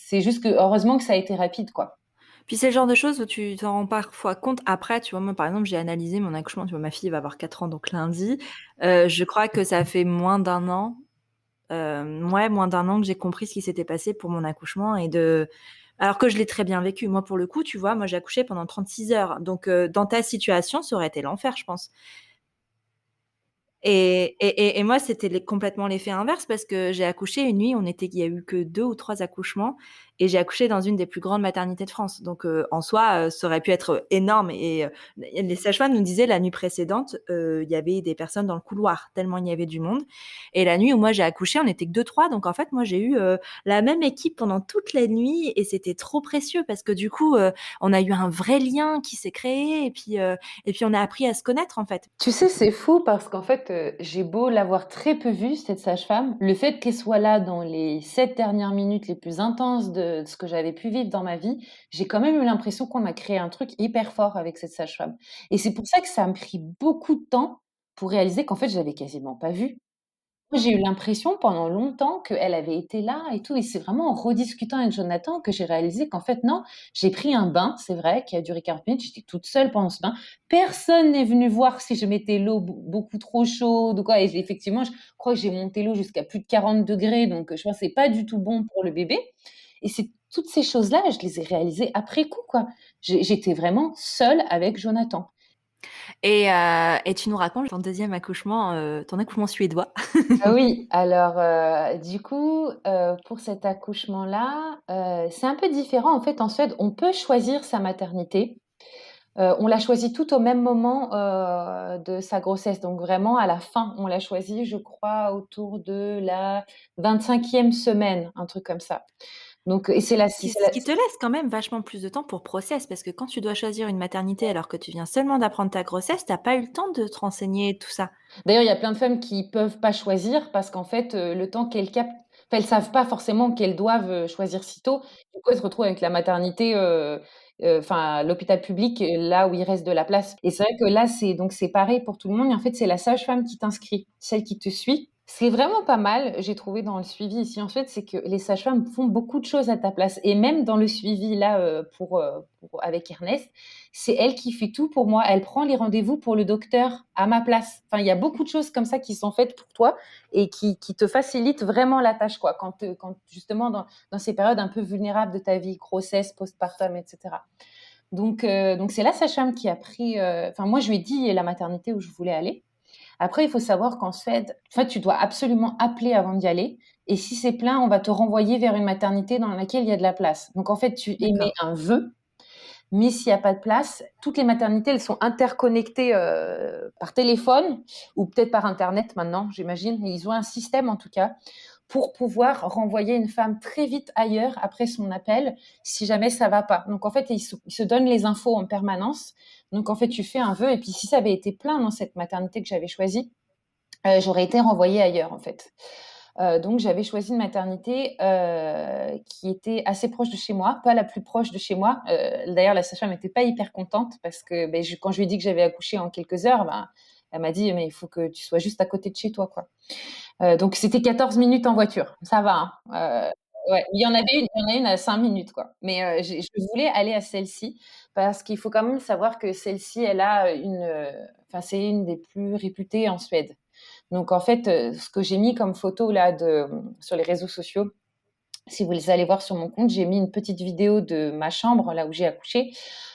c'est juste que heureusement que ça a été rapide quoi. Puis c'est le genre de choses où tu t'en rends parfois compte après, tu vois, moi par exemple, j'ai analysé mon accouchement, tu vois, ma fille va avoir 4 ans, donc lundi, euh, je crois que ça fait moins d'un an, euh, ouais, moins d'un an que j'ai compris ce qui s'était passé pour mon accouchement et de... Alors que je l'ai très bien vécu. Moi, pour le coup, tu vois, moi j'ai accouché pendant 36 heures. Donc, euh, dans ta situation, ça aurait été l'enfer, je pense. Et, moi, c'était complètement l'effet inverse parce que j'ai accouché une nuit, on était, il y a eu que deux ou trois accouchements et j'ai accouché dans une des plus grandes maternités de France. Donc euh, en soi, euh, ça aurait pu être énorme. Et euh, les sages-femmes nous disaient la nuit précédente, il y avait des personnes dans le couloir tellement il y avait du monde. Et la nuit où moi j'ai accouché, on était que deux trois. Donc en fait, moi j'ai eu la même équipe pendant toute la nuit et c'était trop précieux parce que du coup, on a eu un vrai lien qui s'est créé et puis et puis on a appris à se connaître en fait. Tu sais, c'est fou parce qu'en fait, j'ai beau l'avoir très peu vue cette sage-femme, le fait qu'elle soit là dans les sept dernières minutes les plus intenses de ce que j'avais pu vivre dans ma vie, j'ai quand même eu l'impression qu'on a créé un truc hyper fort avec cette sage-femme. Et c'est pour ça que ça m'a pris beaucoup de temps pour réaliser qu'en fait, je l'avais quasiment pas vue. J'ai eu l'impression pendant longtemps qu'elle avait été là et tout. Et c'est vraiment en rediscutant avec Jonathan que j'ai réalisé qu'en fait, non, j'ai pris un bain, c'est vrai, qui a duré 40 minutes. J'étais toute seule pendant ce bain. Personne n'est venu voir si je mettais l'eau beaucoup trop chaude ou quoi. Et effectivement, je crois que j'ai monté l'eau jusqu'à plus de 40 degrés. Donc, je vois, c'est pas du tout bon pour le bébé. Et c'est toutes ces choses-là, je les ai réalisées après coup, quoi. J'étais vraiment seule avec Jonathan. Et, euh, et, tu nous racontes ton deuxième accouchement, euh, ton accouchement suédois. ah oui, alors euh, du coup, pour cet accouchement-là, c'est un peu différent. En fait, en Suède, on peut choisir sa maternité. on l'a choisi tout au même moment de sa grossesse, donc vraiment à la fin. On l'a choisi, je crois, autour de la 25e semaine, un truc comme ça. Donc, et c'est la, ce qui te laisse quand même vachement plus de temps pour process, parce que quand tu dois choisir une maternité alors que tu viens seulement d'apprendre ta grossesse, tu n'as pas eu le temps de te renseigner tout ça. D'ailleurs, il y a plein de femmes qui peuvent pas choisir parce qu'en fait, euh, le temps qu'elles captent, elles savent pas forcément qu'elles doivent choisir si tôt. Du coup, elles se retrouvent avec la maternité, enfin l'hôpital public, là où il reste de la place. Et c'est vrai que là, c'est donc c'est pareil pour tout le monde. Et en fait, c'est la sage-femme qui t'inscrit, celle qui te suit. C'est vraiment pas mal, j'ai trouvé dans le suivi ici en fait, c'est que les sages-femmes font beaucoup de choses à ta place. Et même dans le suivi là euh, pour, euh, pour, avec Ernest, c'est elle qui fait tout pour moi. Elle prend les rendez-vous pour le docteur à ma place. Enfin, il y a beaucoup de choses comme ça qui sont faites pour toi et qui, te facilitent vraiment la tâche, quoi. Quand, quand justement dans, ces périodes un peu vulnérables de ta vie, grossesse, postpartum, etc. Donc, euh, donc c'est la sage-femme qui a pris. Enfin, moi, je lui ai dit la maternité où je voulais aller. Après, il faut savoir qu'en Suède, en fait, tu dois absolument appeler avant d'y aller. Et si c'est plein, on va te renvoyer vers une maternité dans laquelle il y a de la place. Donc, en fait, tu émets un vœu. Mais s'il n'y a pas de place, toutes les maternités, elles sont interconnectées euh, par téléphone ou peut-être par Internet maintenant, j'imagine. Ils ont un système, en tout cas, pour pouvoir renvoyer une femme très vite ailleurs après son appel si jamais ça va pas. Donc en fait, ils se, donnent les infos en permanence. Donc en fait, tu fais un vœu et puis si ça avait été plein dans cette maternité que j'avais choisie, euh, j'aurais été renvoyée ailleurs en fait. Euh, donc j'avais choisi une maternité euh, qui était assez proche de chez moi, pas la plus proche de chez moi. D'ailleurs, la sage-femme n'était pas hyper contente parce que ben, quand je lui ai dit que j'avais accouché en quelques heures, ben, elle m'a dit, mais il faut que tu sois juste à côté de chez toi, quoi. Donc, c'était 14 minutes en voiture. Ça va. Hein. Il y en avait une, à 5 minutes, quoi. Mais je voulais aller à celle-ci parce qu'il faut quand même savoir que celle-ci, elle a une, enfin, c'est une des plus réputées en Suède. Donc, en fait, ce que j'ai mis comme photo là de, sur les réseaux sociaux, si vous les allez voir sur mon compte, j'ai mis une petite vidéo de ma chambre, là où j'ai accouché.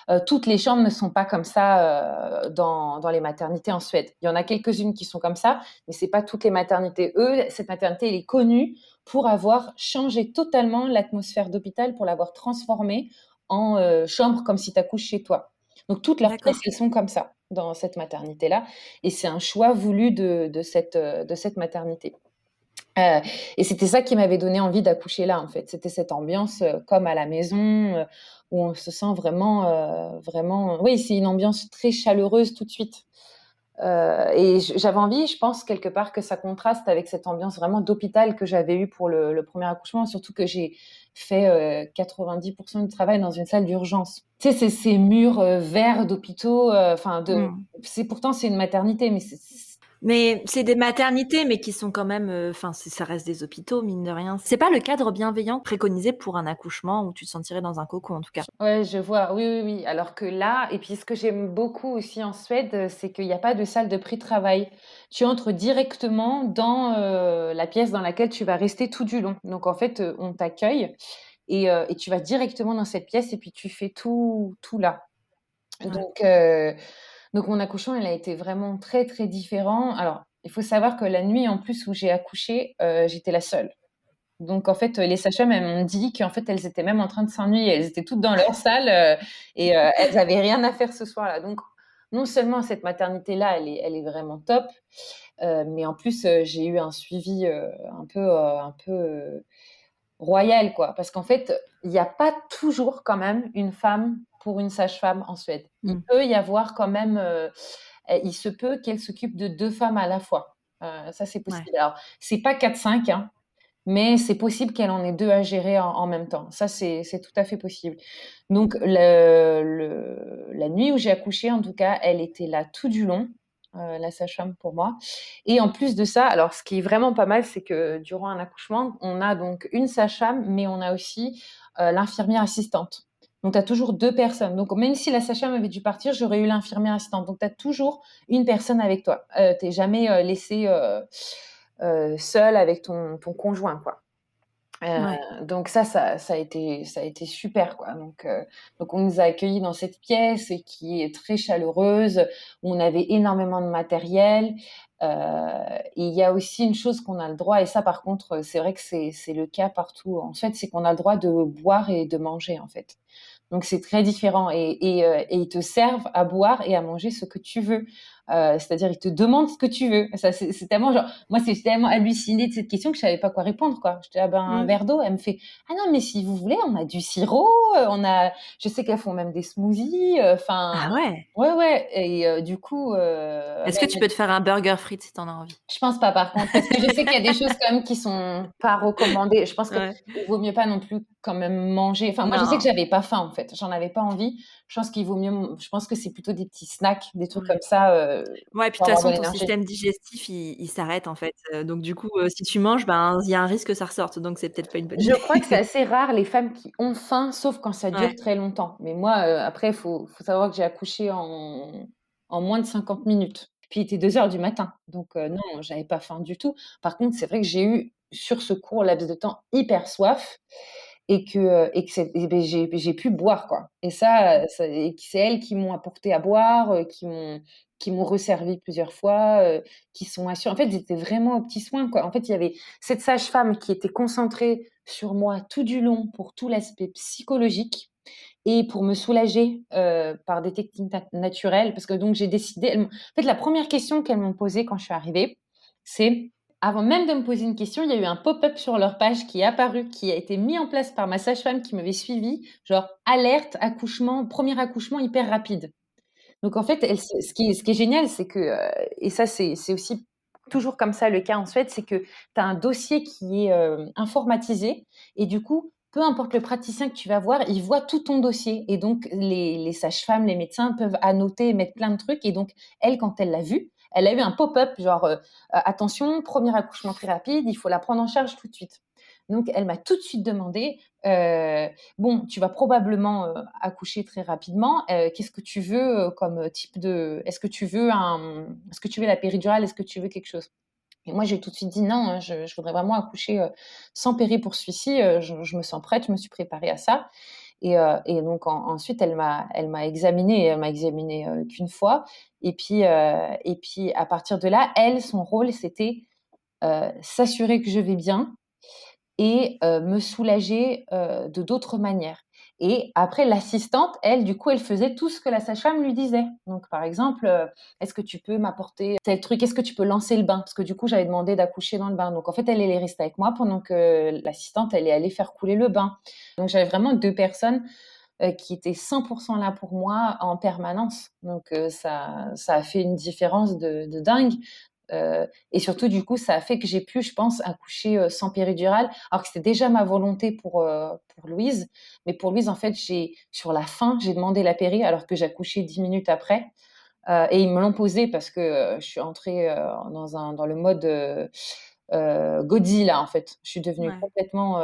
Euh, toutes les chambres ne sont pas comme ça euh, dans, dans, les maternités en Suède. Il y en a quelques-unes qui sont comme ça, mais c'est pas toutes les maternités. Eux, cette maternité, elle est connue pour avoir changé totalement l'atmosphère d'hôpital, pour l'avoir transformée en euh, chambre comme si tu accouches chez toi. Donc toutes leurs pièces, elles sont comme ça dans cette maternité-là. Et c'est un choix voulu de, de, cette, de cette maternité. Euh, et c'était ça qui m'avait donné envie d'accoucher là, en fait. C'était cette ambiance euh, comme à la maison, euh, où on se sent vraiment, vraiment. Oui, c'est une ambiance très chaleureuse tout de suite. et j'avais envie, je pense, quelque part, que ça contraste avec cette ambiance vraiment d'hôpital que j'avais eue pour le, premier accouchement, surtout que j'ai fait 90% du travail dans une salle d'urgence. Tu sais, c'est ces murs verts d'hôpitaux, enfin, de. Mmh. C'est pourtant c'est une maternité, mais c'est mais c'est des maternités, mais qui sont quand même, euh, enfin, ça reste des hôpitaux, mine de rien. C'est pas le cadre bienveillant préconisé pour un accouchement où tu te sentirais dans un cocon, en tout cas. Ouais, je vois. Oui, oui, oui. Alors que là, et puis ce que j'aime beaucoup aussi en Suède, c'est qu'il n'y a pas de salle de pré-travail. Tu entres directement dans euh, la pièce dans laquelle tu vas rester tout du long. Donc en fait, euh, on t'accueille et, et, tu vas directement dans cette pièce et puis tu fais tout, tout là. Donc donc mon accouchement, il a été vraiment très très différent. Alors, il faut savoir que la nuit en plus où j'ai accouché, euh, j'étais la seule. Donc en fait, les sages-femmes m'ont dit qu'en fait elles étaient même en train de s'ennuyer. Elles étaient toutes dans leur salle euh, et euh, elles avaient rien à faire ce soir-là. Donc non seulement cette maternité-là, elle est, elle est vraiment top, mais en plus j'ai eu un suivi un peu un peu royal quoi. Parce qu'en fait, il n'y a pas toujours quand même une femme pour une sage-femme en Suède. Il mm. peut y avoir quand même, euh, il se peut qu'elle s'occupe de deux femmes à la fois. Euh, ça, c'est possible. Alors, c'est pas 4-5, hein, mais c'est possible qu'elle en ait deux à gérer en, même temps. Ça, c'est tout à fait possible. Donc, le, la nuit où j'ai accouché, en tout cas, elle était là tout du long. Euh, la sage-femme pour moi. Et en plus de ça, alors ce qui est vraiment pas mal, c'est que durant un accouchement, on a donc une sage-femme, mais on a aussi l'infirmière assistante. Donc, tu as toujours deux personnes. Donc, même si la sage-femme avait dû partir, j'aurais eu l'infirmière assistante. Donc, tu as toujours une personne avec toi. Euh, tu n'es jamais euh, laissé euh, euh, seul avec ton, ton conjoint, quoi. Donc ça, ça, ça, a été, ça a été super, quoi. Donc, donc, on nous a accueillis dans cette pièce qui est très chaleureuse, où on avait énormément de matériel. et il y a aussi une chose qu'on a le droit, et ça, par contre, c'est vrai que c'est le cas partout. En fait, c'est qu'on a le droit de boire et de manger, en fait. Donc c'est très différent et, euh, et, ils te servent à boire et à manger ce que tu veux. Euh, c'est-à-dire, ils te demandent ce que tu veux. Ça, c'est, tellement genre, moi, c'est tellement halluciné de cette question que je savais pas quoi répondre, quoi. J'étais, ah ben, un verre d'eau. Elle me fait, ah non, mais si vous voulez, on a du sirop, euh, on a, je sais qu'elles font même des smoothies, euh, enfin. ah ouais. Ouais, ouais. Et du coup. Est-ce que tu peux te faire un burger frites si t'en as envie? Je pense pas, par contre, parce que je sais qu'il y a des choses quand même qui sont pas recommandées. Je pense qu'il vaut mieux pas non plus quand même manger. Enfin, moi, je sais que j'avais pas faim, en fait. J'en avais pas envie. Je pense qu'il vaut mieux. Je pense que c'est plutôt des petits snacks, des trucs comme ça. Euh, ouais, puis de toute façon, ton système digestif, il, s'arrête, en fait. Euh, donc, du coup, euh, si tu manges, ben, il y a un risque que ça ressorte. Donc, c'est peut-être pas une bonne idée. Je crois que c'est assez rare les femmes qui ont faim, sauf quand ça dure très longtemps. Mais moi, après, il faut, faut, savoir que j'ai accouché en, en moins de 50 minutes. Puis il était 2 heures du matin. Donc, non, j'avais pas faim du tout. Par contre, c'est vrai que j'ai eu, sur ce court laps de temps, hyper soif et que, euh, et que ben, j'ai pu boire quoi. Et ça, ça c'est elles qui m'ont apporté à boire, euh, qui m'ont qui m'ont resservi plusieurs fois, euh, qui sont assurées. En fait, j'étais vraiment au petit soin quoi. En fait, il y avait cette sage-femme qui était concentrée sur moi tout du long pour tout l'aspect psychologique et pour me soulager par des techniques naturelles parce que donc j'ai décidé en fait la première question qu'elles m'ont posée quand je suis arrivée c'est avant même de me poser une question, il y a eu un pop-up sur leur page qui est apparu, qui a été mis en place par ma sage-femme qui m'avait suivi, genre alerte, accouchement, premier accouchement hyper rapide. Donc en fait, ce, qui est, génial, c'est que, euh, et ça c'est aussi toujours comme ça le cas en Suède, c'est que tu as un dossier qui est euh, informatisé et du coup, peu importe le praticien que tu vas voir, il voit tout ton dossier. Et donc, les, les sages-femmes, les médecins peuvent annoter, mettre plein de trucs. Et donc, elle, quand elle l'a vu, elle a eu un pop-up genre euh, attention, premier accouchement très rapide, il faut la prendre en charge tout de suite. Donc, elle m'a tout de suite demandé euh, bon, tu vas probablement euh, accoucher très rapidement. Qu'est-ce que tu veux comme type de Est-ce que tu veux un Est-ce que tu veux la péridurale Est-ce que tu veux quelque chose? Et moi, j'ai tout de suite dit non, hein, je, voudrais vraiment accoucher sans péri pour celui-ci. Je, je, me sens prête, je me suis préparée à ça. Et, euh, et donc ensuite, elle m'a, elle m'a examinée. Elle m'a examinée euh, qu'une fois. Euh, et puis à partir de là, elle, son rôle, c'était s'assurer que je vais bien et me soulager de d'autres manières. Et après, l'assistante, elle, du coup, elle faisait tout ce que la sage-femme lui disait. Donc, par exemple, euh, est-ce que tu peux m'apporter tel truc? Est-ce que tu peux lancer le bain? Parce que du coup, j'avais demandé d'accoucher dans le bain. Donc, en fait, elle, est restée avec moi pendant que l'assistante, elle est allée faire couler le bain. Donc, j'avais vraiment deux personnes euh, qui étaient 100% là pour moi en permanence. Donc, euh, ça, ça a fait une différence de dingue. Euh, et surtout, du coup, ça a fait que j'ai pu, je pense, accoucher euh, sans péridurale, alors que c'était déjà ma volonté pour, euh, pour Louise. Mais pour Louise, en fait, j'ai sur la fin, j'ai demandé la péri alors que j'accouchais dix minutes après. et ils me l'ont posé parce que je suis entrée dans, un, dans le mode Godzilla, en fait. Je suis devenue complètement.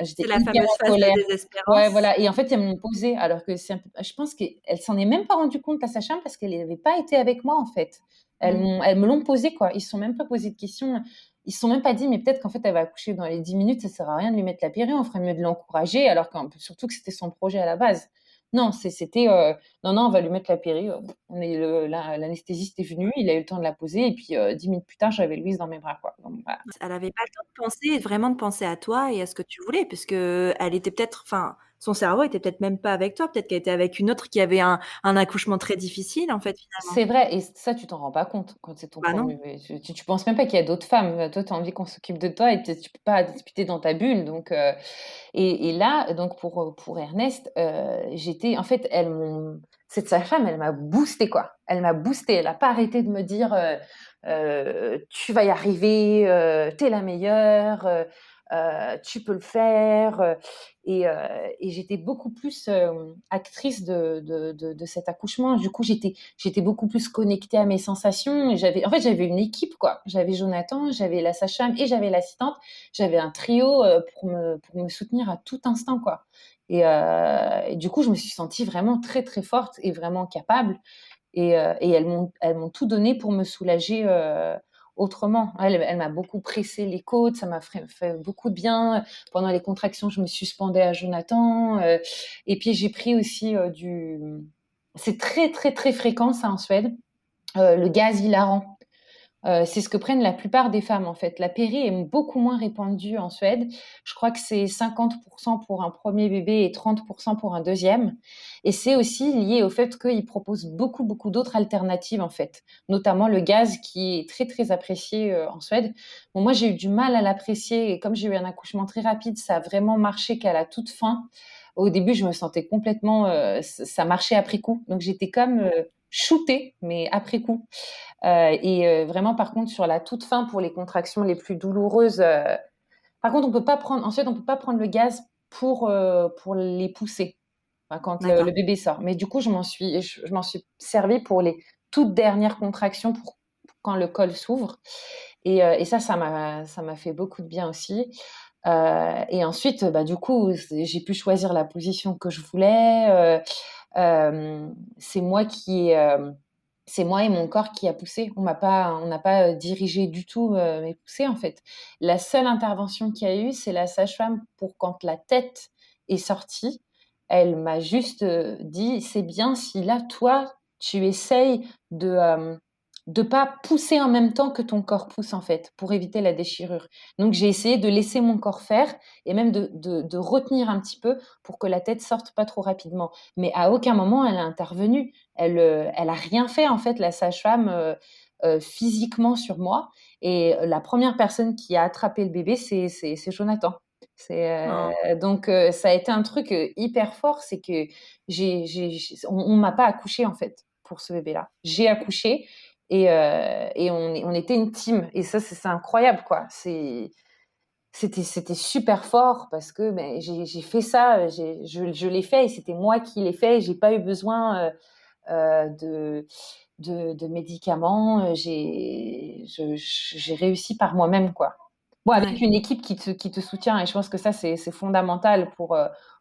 J'étais la fameuse phase de désespérance. Ouais, voilà. Et en fait, ils me l'ont posé alors que c'est je pense qu'elle s'en est même pas rendue compte à sa chambre parce qu'elle n'avait pas été avec moi, en fait. Elles, elles me l'ont posé, quoi. Ils ne se sont même pas posé de questions. Ils se sont même pas dit, mais peut-être qu'en fait, elle va accoucher dans les 10 minutes, ça sert à rien de lui mettre la péri, on ferait mieux de l'encourager, alors que surtout que c'était son projet à la base. Non, c'était euh, non, non, on va lui mettre la péri. On est l'anesthésiste est venu, il a eu le temps de la poser, et puis euh, dix minutes plus tard, j'avais Louise dans mes bras. Quoi. Elle n'avait pas le temps de penser, vraiment de penser à toi et à ce que tu voulais, puisque elle était peut-être, enfin, son cerveau était peut-être même pas avec toi, peut-être qu'elle était avec une autre qui avait un, accouchement très difficile, en fait, finalement. C'est vrai, et ça, tu t'en rends pas compte quand c'est ton bah Tu, tu, penses même pas qu'il y a d'autres femmes. Toi, tu as envie qu'on s'occupe de toi et tu peux pas discuter dans ta bulle. Donc, euh, et, là, donc pour, pour Ernest, euh, j'étais, en fait, elle cette sage-femme, elle m'a boosté, quoi. Elle m'a boosté. Elle a pas arrêté de me dire, euh, tu vas y arriver, tu es la meilleure. Euh, tu peux le faire. Euh, et, euh, et j'étais beaucoup plus actrice de, de, de, cet accouchement. Du coup, j'étais, beaucoup plus connectée à mes sensations. Et en fait, j'avais une équipe, quoi. J'avais Jonathan, j'avais la sage-femme et j'avais l'assistante. J'avais un trio pour me, pour me soutenir à tout instant, quoi. Et, et, du coup, je me suis sentie vraiment très, très forte et vraiment capable. Et, et elles, m'ont, elles m'ont tout donné pour me soulager autrement. Elle, m'a beaucoup pressé les côtes, ça m'a fait, beaucoup de bien. Pendant les contractions, je me suspendais à Jonathan. Euh, et puis j'ai pris aussi euh, du... C'est très très très fréquent ça en Suède, euh, le gaz hilarant. Euh, c'est ce que prennent la plupart des femmes en fait. La péri est beaucoup moins répandue en Suède. Je crois que c'est 50% pour un premier bébé et 30% pour un deuxième. Et c'est aussi lié au fait qu'ils proposent beaucoup beaucoup d'autres alternatives en fait, notamment le gaz qui est très très apprécié euh, en Suède. Moi j'ai eu du mal à l'apprécier et comme j'ai eu un accouchement très rapide, ça a vraiment marché qu'à la toute fin. Au début, je me sentais complètement, euh, ça marchait après coup. Donc j'étais comme shooté, mais après coup. Euh, et euh, vraiment, par contre, sur la toute fin, pour les contractions les plus douloureuses, euh, par contre, on peut pas prendre, ensuite, on peut pas prendre le gaz pour, pour les pousser quand le, bébé sort. Mais du coup, je m'en suis, je, m'en suis servi pour les toutes dernières contractions pour, quand le col s'ouvre. Et, et, ça, ça m'a, ça m'a fait beaucoup de bien aussi. et ensuite, bah, du coup, j'ai pu choisir la position que je voulais. C'est moi qui c'est moi et mon corps qui a poussé. On m'a pas, on n'a pas dirigé du tout mes poussées en fait. La seule intervention qu'il y a eu, c'est la sage-femme pour quand la tête est sortie. Elle m'a juste dit, c'est bien si là toi tu essayes de de pas pousser en même temps que ton corps pousse en fait pour éviter la déchirure. Donc j'ai essayé de laisser mon corps faire et même de, de, retenir un petit peu pour que la tête sorte pas trop rapidement. Mais à aucun moment elle a intervenu. Elle euh, elle a rien fait en fait la sage-femme euh, euh, physiquement sur moi. Et la première personne qui a attrapé le bébé c'est c'est Jonathan. C'est oh. donc ça a été un truc hyper fort, c'est que j'ai on, on m'a pas accouché en fait pour ce bébé-là. J'ai accouché et, euh, et on, on, était une team. Et ça, c'est incroyable, quoi. C'était super fort parce que ben, j'ai fait ça, je, je l'ai fait et c'était moi qui l'ai fait. J'ai pas eu besoin euh, euh de, de, de médicaments. J'ai réussi par moi-même, quoi. Bon, avec une équipe qui te, qui te soutient et je pense que ça c'est fondamental pour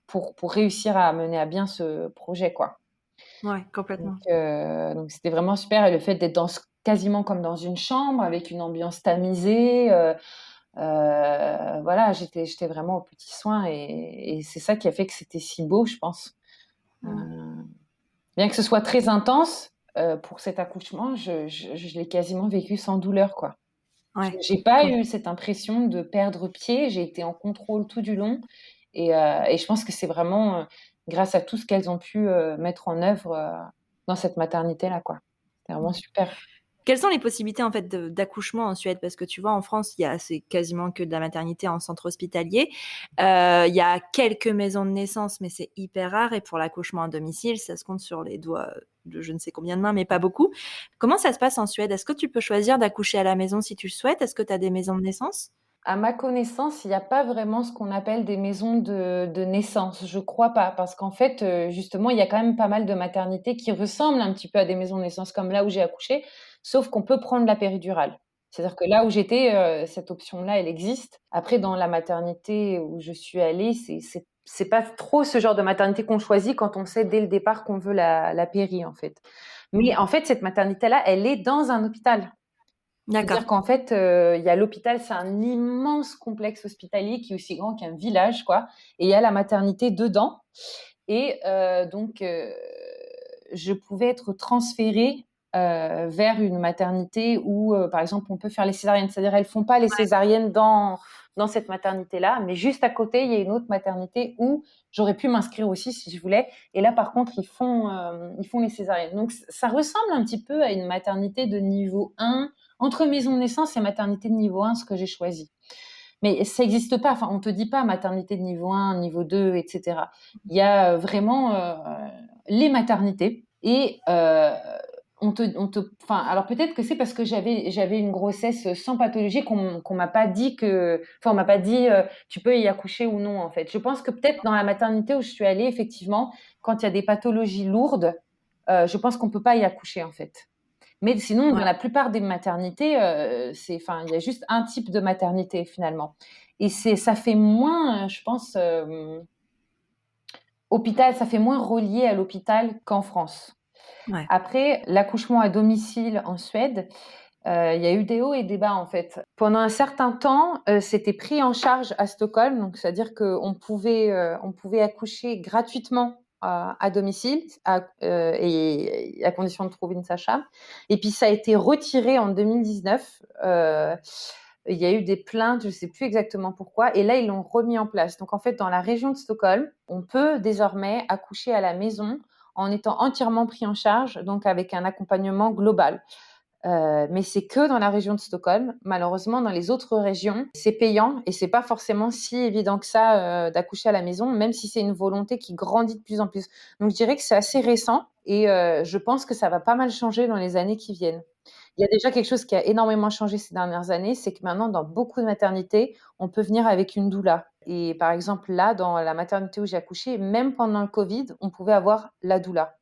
pour pour réussir à mener à bien ce projet, quoi. Ouais, complètement. Euh, donc, c'était vraiment super. Et le fait d'être dans, quasiment comme dans une chambre, avec une ambiance tamisée, euh, euh, voilà, j'étais, j'étais vraiment au petit soin. Et, c'est ça qui a fait que c'était si beau, je pense. bien que ce soit très intense, pour cet accouchement, je, je, l'ai quasiment vécu sans douleur, quoi. Ouais. J'ai pas eu cette impression de perdre pied. J'ai été en contrôle tout du long. Et, et je pense que c'est vraiment grâce à tout ce qu'elles ont pu euh, mettre en œuvre euh, dans cette maternité-là. quoi. C'est vraiment super. Quelles sont les possibilités en fait d'accouchement en Suède? Parce que tu vois, en France, il y a c'est quasiment que de la maternité en centre hospitalier. Euh, il y a quelques maisons de naissance, mais c'est hyper rare. Et pour l'accouchement à domicile, ça se compte sur les doigts de je ne sais combien de mains, mais pas beaucoup. Comment ça se passe en Suède? Est-ce que tu peux choisir d'accoucher à la maison si tu le souhaites? Est-ce que tu as des maisons de naissance? À ma connaissance, il n'y a pas vraiment ce qu'on appelle des maisons de, naissance. Je crois pas, parce qu'en fait, euh, justement, il y a quand même pas mal de maternités qui ressemblent un petit peu à des maisons de naissance, comme là où j'ai accouché, sauf qu'on peut prendre la péridurale. C'est-à-dire que là où j'étais, euh, cette option-là, elle existe. Après, dans la maternité où je suis allée, c'est c'est pas trop ce genre de maternité qu'on choisit quand on sait dès le départ qu'on veut la, la en fait. Mais en fait, cette maternité-là, elle est dans un hôpital. C'est-à-dire qu'en fait, euh, il y a l'hôpital, c'est un immense complexe hospitalier qui est aussi grand qu'un village, quoi. Et il y a la maternité dedans. Et euh, donc, euh, je pouvais être transférée vers une maternité où, par exemple, on peut faire les césariennes. C'est-à-dire, elles font pas les césariennes dans dans cette maternité-là, mais juste à côté, il y a une autre maternité où j'aurais pu m'inscrire aussi si je voulais. Et là, par contre, ils font ils font les césariennes. Donc, ça ressemble un petit peu à une maternité de niveau 1 entre maison de naissance et maternité de niveau 1, ce que j'ai choisi. Mais ça n'existe pas. Enfin, on te dit pas maternité de niveau 1, niveau 2, etc. Il y a euh, vraiment euh, les maternités et euh, on te, enfin, alors peut-être que c'est parce que j'avais, j'avais une grossesse sans pathologie qu'on, qu'on m'a pas dit que, enfin, on m'a pas dit tu peux y accoucher ou non en fait. Je pense que peut-être dans la maternité où je suis allée, effectivement, quand il y a des pathologies lourdes, je pense qu'on peut pas y accoucher en fait. Mais sinon, dans la plupart des maternités, euh, c'est, enfin, il y a juste un type de maternité finalement. Et c'est, ça fait moins, je pense, euh, hôpital, ça fait moins relié à l'hôpital qu'en France. Après, l'accouchement à domicile en Suède, euh, il y a eu des hauts et des bas en fait. Pendant un certain temps, c'était pris en charge à Stockholm, donc c'est-à-dire qu'on pouvait, on pouvait accoucher gratuitement à, domicile et à condition de trouver une sage-femme. Et puis ça a été retiré en 2019 il y a eu des plaintes, je ne sais plus exactement pourquoi, et là, ils l'ont remis en place. Donc, en fait, dans la région de Stockholm, on peut désormais accoucher à la maison en étant entièrement pris en charge, donc avec un accompagnement global. Euh, mais c'est que dans la région de Stockholm. Malheureusement, dans les autres régions, c'est payant et c'est pas forcément si évident que ça euh, d'accoucher à la maison, même si c'est une volonté qui grandit de plus en plus. Donc, je dirais que c'est assez récent et euh, je pense que ça va pas mal changer dans les années qui viennent. Il y a déjà quelque chose qui a énormément changé ces dernières années, c'est que maintenant, dans beaucoup de maternités, on peut venir avec une doula. Et par exemple, là, dans la maternité où j'ai accouché, même pendant le Covid, on pouvait avoir la doula.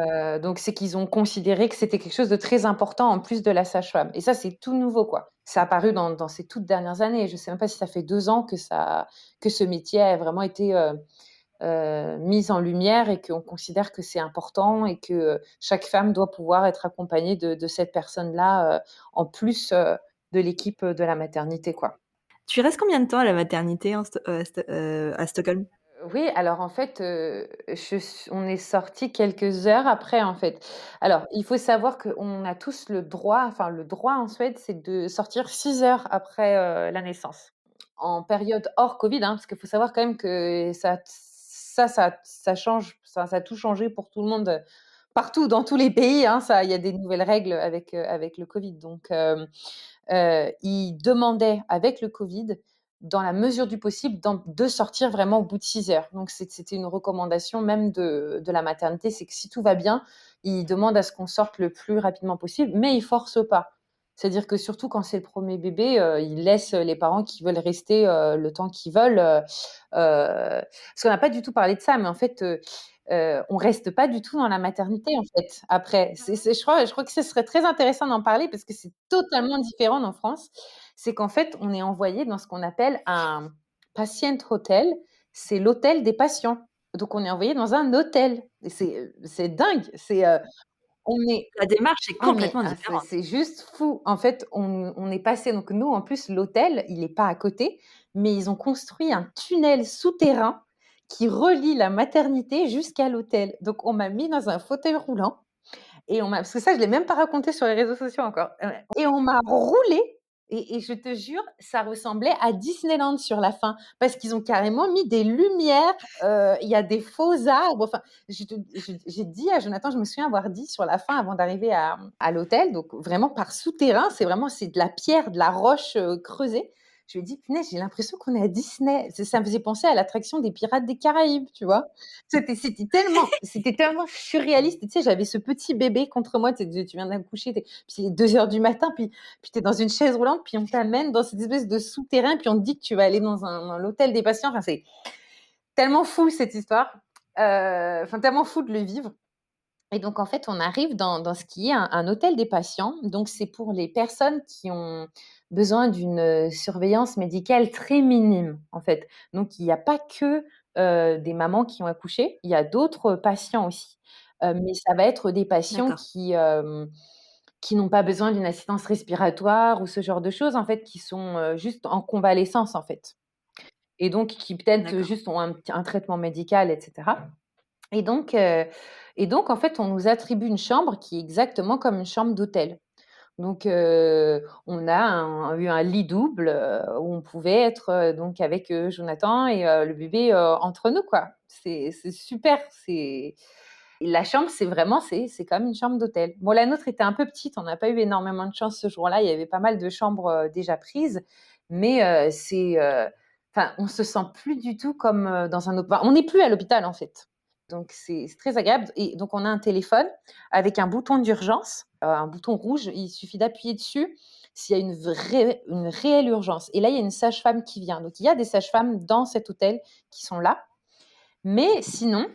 Euh, donc, c'est qu'ils ont considéré que c'était quelque chose de très important en plus de la sage-femme. Et ça, c'est tout nouveau, quoi. Ça a apparu dans, ces toutes dernières années. Je ne sais même pas si ça fait deux ans que, ça, que ce métier a vraiment été euh, euh, mise en lumière et qu'on considère que c'est important et que chaque femme doit pouvoir être accompagnée de, cette personne-là en plus de l'équipe de la maternité. Quoi. Tu restes combien de temps à la maternité à Stockholm? Oui, alors en fait, on est sorti quelques heures après en fait. Alors, il faut savoir qu'on a tous le droit, enfin le droit en Suède, c'est de sortir six heures après la naissance. En période hors Covid, hein, parce qu'il faut savoir quand même que ça, ça, ça, change, ça, a tout changé pour tout le monde euh, partout dans tous les pays. Hein, ça, il y a des nouvelles règles avec euh, avec le Covid. Donc, euh, il demandait avec le Covid, dans la mesure du possible, de sortir vraiment au bout de 6 heures. Donc, c'était une recommandation même de, la maternité, c'est que si tout va bien, il demande à ce qu'on sorte le plus rapidement possible, mais il force pas. C'est-à-dire que surtout quand c'est le premier bébé, euh, il laisse les parents qui veulent rester euh, le temps qu'ils veulent. Euh, parce qu'on n'a pas du tout parlé de ça, mais en fait, on reste pas du tout dans la maternité en fait. Après, je crois, je crois que ce serait très intéressant d'en parler parce que c'est totalement différent en France. C'est qu'en fait, on est envoyé dans ce qu'on appelle un patient hotel. C'est l'hôtel des patients. Donc, on est envoyé dans un hôtel. C'est, dingue. C'est, la démarche est ah, complètement ah, différente. C'est juste fou. En fait, on, est passé. Donc, nous, en plus, l'hôtel, il n'est pas à côté, mais ils ont construit un tunnel souterrain qui relie la maternité jusqu'à l'hôtel. Donc, on m'a mis dans un fauteuil roulant. Et on m'a, parce que ça, je l'ai même pas raconté sur les réseaux sociaux encore. Et on m'a roulé et, je te jure, ça ressemblait à Disneyland sur la fin, parce qu'ils ont carrément mis des lumières, euh, il y a des faux arbres. Enfin, j'ai dit à Jonathan, je me souviens avoir dit sur la fin, avant d'arriver à, l'hôtel, donc vraiment par souterrain, c'est vraiment c'est de la pierre, de la roche euh, creusée je ai dit, punaise, j'ai l'impression qu'on est à Disney. Ça me faisait penser à l'attraction des Pirates des Caraïbes, tu vois? C'était, tellement, c'était tellement surréaliste. Tu sais, j'avais ce petit bébé contre moi. Tu, viens d'accoucher, puis il est 2 heures du matin, puis, tu es dans une chaise roulante, puis on t'amène dans cette espèce de souterrain, puis on te dit que tu vas aller dans, un, l'hôtel des patients. Enfin, c'est tellement fou cette histoire. Euh, tellement fou de le vivre. Et donc, en fait, on arrive dans, ce qui est un, hôtel des patients. Donc, c'est pour les personnes qui ont besoin d'une surveillance médicale très minime, en fait. Donc, il n'y a pas que des mamans qui ont accouché, il y a d'autres patients aussi. mais ça va être des patients qui, qui n'ont pas besoin d'une assistance respiratoire ou ce genre de choses, en fait, qui sont juste en convalescence, en fait. Et donc, qui peut-être juste ont un, un, traitement médical, etc. Et donc, et donc, en fait, on nous attribue une chambre qui est exactement comme une chambre d'hôtel. Donc, on a eu un lit double où on pouvait être donc avec Jonathan et le bébé entre nous, quoi. C'est super. C'est la chambre, c'est vraiment c'est comme une chambre d'hôtel. Bon, la nôtre était un peu petite, on n'a pas eu énormément de chance ce jour-là. Il y avait pas mal de chambres déjà prises, mais c'est, enfin, on se sent plus du tout comme dans un autre. on n'est plus à l'hôpital en fait. Donc c'est très agréable. Et donc on a un téléphone avec un bouton d'urgence, un bouton rouge. Il suffit d'appuyer dessus s'il y a une, vraie, une réelle urgence. Et là, il y a une sage-femme qui vient. Donc il y a des sages-femmes dans cet hôtel qui sont là. Mais sinon,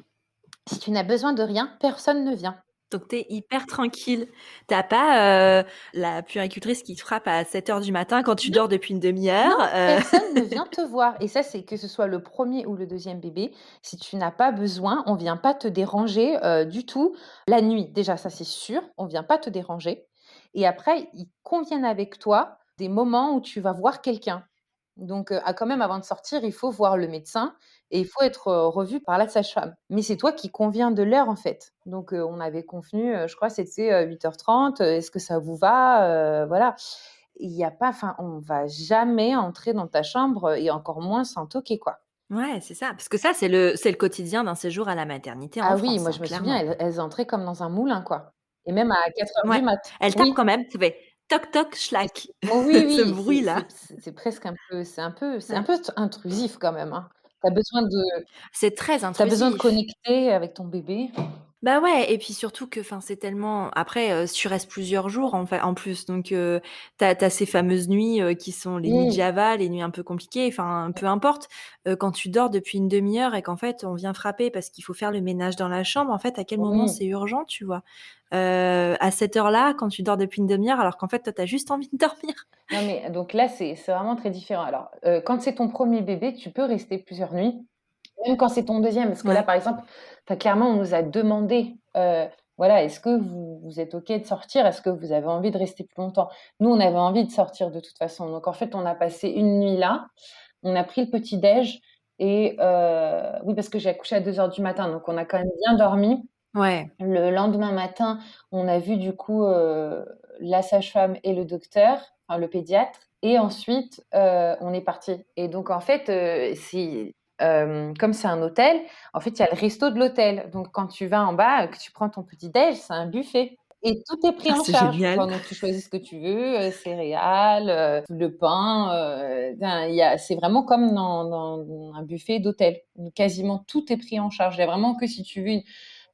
si tu n'as besoin de rien, personne ne vient. Donc, tu es hyper tranquille. T'as pas euh, la puéricultrice qui te frappe à 7 heures du matin quand tu dors depuis une demi-heure. Euh. Personne ne vient te voir. Et ça, c'est que ce soit le premier ou le deuxième bébé. Si tu n'as pas besoin, on vient pas te déranger euh, du tout. La nuit, déjà, ça c'est sûr, on vient pas te déranger. Et après, ils conviennent avec toi des moments où tu vas voir quelqu'un. Donc, euh, quand même, avant de sortir, il faut voir le médecin et il faut être revu par la sage-femme. Mais c'est toi qui conviens de l'heure, en fait. Donc, on avait convenu, je crois, c'était 8h30. Est-ce que ça vous va Voilà. Il n'y a pas, enfin, on va jamais entrer dans ta chambre et encore moins sans toquer, quoi. Ouais, c'est ça. Parce que ça, c'est le, c'est le quotidien d'un séjour à la maternité en Ah oui, moi, hein, je me souviens, elles, entraient comme dans un moulin, quoi. Et même à 4 heures du mat. Elles tapent quand même. Tu fais toc toc schlack. Oh oui, ce bruit-là. C'est presque un peu, c'est un peu, c'est un peu intrusif quand même. Hein. As besoin de. C'est très intrusif. T'as besoin de connecter avec ton bébé. Bah ouais, et puis surtout que, enfin, c'est tellement. Après, euh, tu restes plusieurs jours en fait, en plus, donc euh, t'as as ces fameuses nuits euh, qui sont les nuits de Java, les nuits un peu compliquées. Enfin, peu importe. Euh, quand tu dors depuis une demi-heure et qu'en fait on vient frapper parce qu'il faut faire le ménage dans la chambre, en fait, à quel moment c'est urgent, tu vois? À cette heure-là, quand tu dors depuis une demi-heure, alors qu'en fait, toi, t'as juste envie de dormir. Non mais donc là, c'est vraiment très différent. Alors, quand c'est ton premier bébé, tu peux rester plusieurs nuits. Même quand c'est ton deuxième, parce que là, par exemple, clairement, on nous a demandé, euh, voilà, est-ce que vous, vous, êtes OK de sortir? Est-ce que vous avez envie de rester plus longtemps? Nous, on avait envie de sortir de toute façon. Donc, en fait, on a passé une nuit là. On a pris le petit-déj. Et euh, oui, parce que j'ai accouché à 2 heures du matin. Donc, on a quand même bien dormi. Ouais. Le lendemain matin, on a vu du coup euh, la sage-femme et le docteur, enfin, le pédiatre. Et ensuite, on est parti. Et donc, en fait, comme c'est un hôtel, en fait, il y a le resto de l'hôtel. Donc, quand tu vas en bas, que tu prends ton petit déj, c'est un buffet. Et tout est pris ah, en charge. Génial. Donc, tu choisis ce que tu veux, céréales, le pain. c'est vraiment comme dans, un buffet d'hôtel. Quasiment tout est pris en charge. Il y a vraiment que si tu veux une,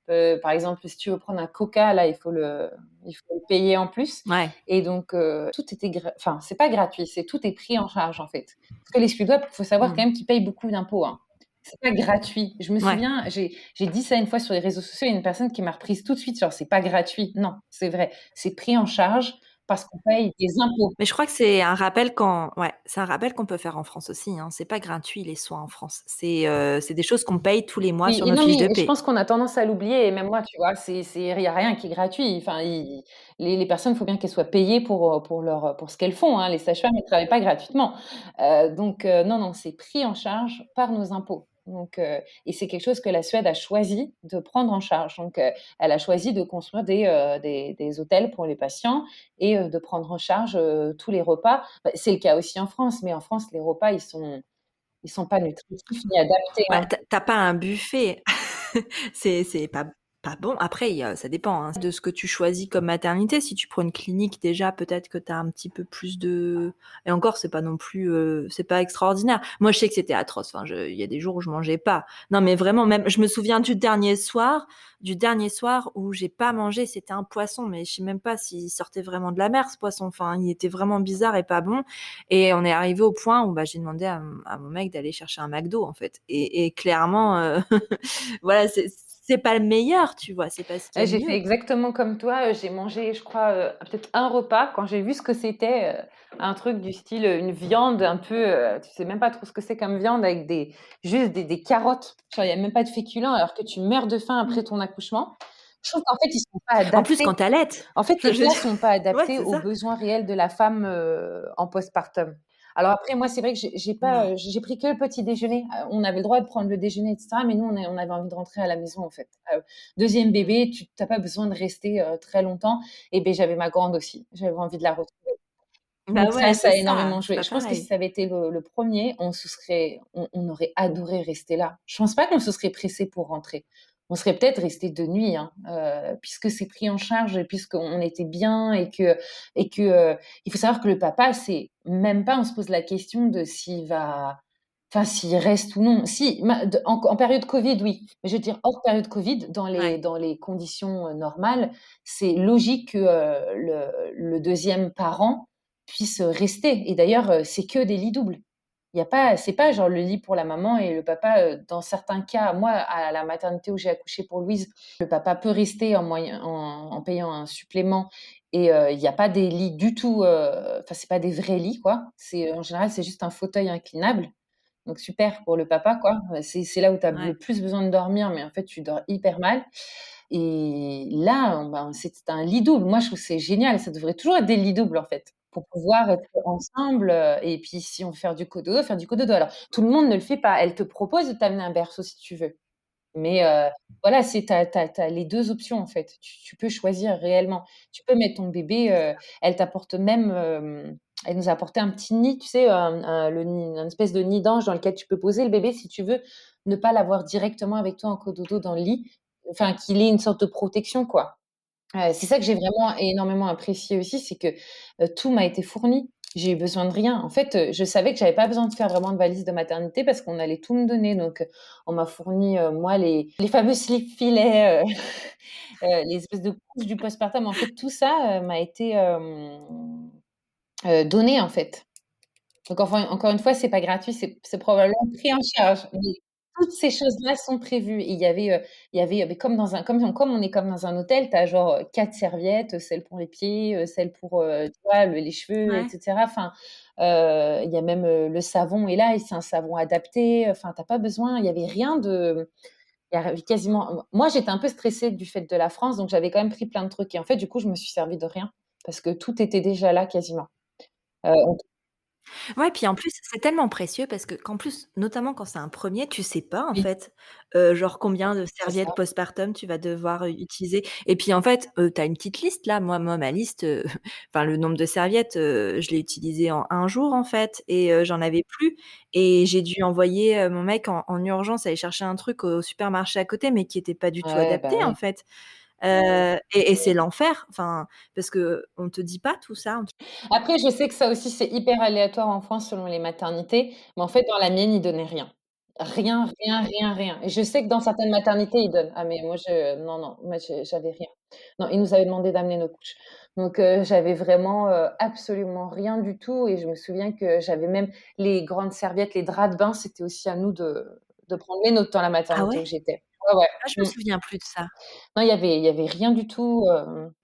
euh, par exemple, si tu veux prendre un coca, là, il faut le, il faut le payer en plus. Ouais. Et donc, euh, tout était, enfin, c'est pas gratuit, c'est tout est pris en charge en fait. Parce que les Suédois, il faut savoir mmh. quand même qu'ils payent beaucoup d'impôts. Hein. C'est pas gratuit. Je me souviens, j'ai dit ça une fois sur les réseaux sociaux, il y a une personne qui m'a reprise tout de suite, genre, c'est pas gratuit. Non, c'est vrai, c'est pris en charge parce qu'on paye des impôts. Mais je crois que c'est un rappel qu'on, ouais, c'est un rappel qu'on peut faire en France aussi. Hein. C'est pas gratuit les soins en France. C'est, euh, des choses qu'on paye tous les mois sur nos fiches de paie. Je pense qu'on a tendance à l'oublier. Et même moi, tu vois, c'est, c'est, il y a rien qui est gratuit. Enfin, les, les, personnes, il faut bien qu'elles soient payées pour pour leur pour ce qu'elles font. Hein. Les sages-femmes, ne travaillent pas gratuitement. Euh, donc euh, non, non, c'est pris en charge par nos impôts. Donc, euh, et c'est quelque chose que la Suède a choisi de prendre en charge. Donc, euh, elle a choisi de construire des, euh, des, des, hôtels pour les patients et de prendre en charge tous les repas. Bah, c'est le cas aussi en France, mais en France, les repas, ils sont, ils sont pas nutritifs ni adaptés. Hein. T'as pas un buffet. c'est pas pas bon. Après, ça dépend hein, de ce que tu choisis comme maternité. Si tu prends une clinique, déjà, peut-être que tu as un petit peu plus de. Et encore, c'est pas non plus. Euh, c'est pas extraordinaire. Moi, je sais que c'était atroce. Enfin, il y a des jours où je mangeais pas. Non, mais vraiment, même. Je me souviens du dernier soir, du dernier soir où j'ai pas mangé. C'était un poisson, mais je sais même pas s'il sortait vraiment de la mer, ce poisson. Enfin, il était vraiment bizarre et pas bon. Et on est arrivé au point où bah, j'ai demandé à, mon mec d'aller chercher un McDo, en fait. Et, clairement, euh, voilà, c'est c'est pas le meilleur, tu vois. C'est pas ce J'ai fait exactement comme toi. J'ai mangé, je crois, euh, peut-être un repas quand j'ai vu ce que c'était, euh, un truc du style euh, une viande un peu, tu sais même pas trop ce que c'est comme viande avec des juste des, carottes. il y a même pas de féculents alors que tu meurs de faim après ton accouchement. Je trouve qu'en fait, ils sont pas adaptés. En plus, quand tu allaites. En fait, les plats sont pas adaptés aux besoins réels de la femme en postpartum. Alors après, moi, c'est vrai que j'ai pas, j'ai pris que le petit déjeuner. Euh, on avait le droit de prendre le déjeuner, etc. Mais nous, on, on avait envie de rentrer à la maison, en fait. Euh, deuxième bébé, tu n'as pas besoin de rester euh, très longtemps. Et ben, j'avais ma grande aussi. J'avais envie de la retrouver. Bah Donc ça, ça a énormément joué. Je pense que si ça avait été le, premier, on, se serait, on, aurait adoré rester là. Je pense pas qu'on se serait pressé pour rentrer on serait peut-être resté de nuit, hein, euh, puisque c'est pris en charge et puisqu'on était bien et que et que euh, il faut savoir que le papa, c'est même pas, on se pose la question de s'il va, enfin s'il reste ou non. Si en, période Covid, oui, mais je veux dire hors période Covid, dans les dans les conditions euh, normales, c'est logique que le, le, deuxième parent puisse rester. Et d'ailleurs, c'est que des lits doubles. Il y a pas, c'est pas genre le lit pour la maman et le papa. Euh, dans certains cas, moi, à la maternité où j'ai accouché pour Louise, le papa peut rester en, moyen, en, payant un supplément et euh, il n'y a pas des lits du tout. Euh, enfin, c'est pas des vrais lits, quoi. C'est en général, c'est juste un fauteuil inclinable. Donc super pour le papa, quoi. C'est là où tu as le plus besoin de dormir, mais en fait, tu dors hyper mal. Et là, ben, c'est un lit double. Moi, je trouve c'est génial. Ça devrait toujours être des lits doubles, en fait. Pour pouvoir être ensemble, et puis si on veut faire du cododo, faire du cododo. Alors tout le monde ne le fait pas. Elle te propose de t'amener un berceau si tu veux. Mais voilà, c'est tu as les deux options en fait. Tu peux choisir réellement. Tu peux mettre ton bébé, elle t'apporte même, elle nous a apporté un petit nid, tu sais, un le une espèce de nid d'ange dans lequel tu peux poser le bébé si tu veux ne pas l'avoir directement avec toi en cododo dans le lit, enfin qu'il ait une sorte de protection quoi. C'est ça que j'ai vraiment énormément apprécié aussi, c'est que, tout m'a été fourni. J'ai eu besoin de rien. En fait, euh, je savais que j'avais pas besoin de faire vraiment de valise de maternité parce qu'on allait tout me donner. Donc, euh, on m'a fourni, euh, moi, les, les fameux slip filets, les espèces de couches du postpartum. En fait, tout ça m'a été donné, en fait. Donc, encore une fois, c'est pas gratuit, c'est probablement pris en charge toutes ces choses-là sont prévues. il y avait, euh, il y avait comme dans un, comme, comme on est comme dans un hôtel, tu as genre euh, quatre serviettes, celle pour les pieds, euh, celle pour les cheveux, etc. Enfin, il y a même le savon et là, c'est un savon adapté. Enfin, t'as pas besoin. Il y avait rien de. Il y avait quasiment. Moi, j'étais un peu stressée du fait de la France, donc j'avais quand même pris plein de trucs. Et en fait, du coup, je me suis servi de rien parce que tout était déjà là quasiment. Ouais, puis en plus, c'est tellement précieux parce que qu'en plus, notamment quand c'est un premier, tu sais pas en fait, euh, genre combien de serviettes postpartum tu vas devoir utiliser. Et puis en fait, tu as une petite liste là. Moi, moi ma liste, enfin le nombre de serviettes, je l'ai utilisé en un jour en fait, et j'en avais plus. Et j'ai dû envoyer mon mec en, urgence aller chercher un truc au supermarché à côté, mais qui était pas du tout bah adapté en fait. Euh, et, c'est l'enfer, enfin, parce que on te dit pas tout ça. Après, je sais que ça aussi c'est hyper aléatoire en France selon les maternités, mais en fait dans la mienne ils donnaient rien, rien, rien, rien, rien. Et je sais que dans certaines maternités ils donnent. Ah mais moi je, non non, moi j'avais rien. Non, ils nous avaient demandé d'amener nos couches. Donc euh, j'avais vraiment euh, absolument rien du tout. Et je me souviens que j'avais même les grandes serviettes, les draps de bain, c'était aussi à nous de, de prendre les nôtres dans la ah maternité où j'étais. Ouais, ah, je me mmh. souviens plus de ça. Non, il y avait il y avait rien du tout,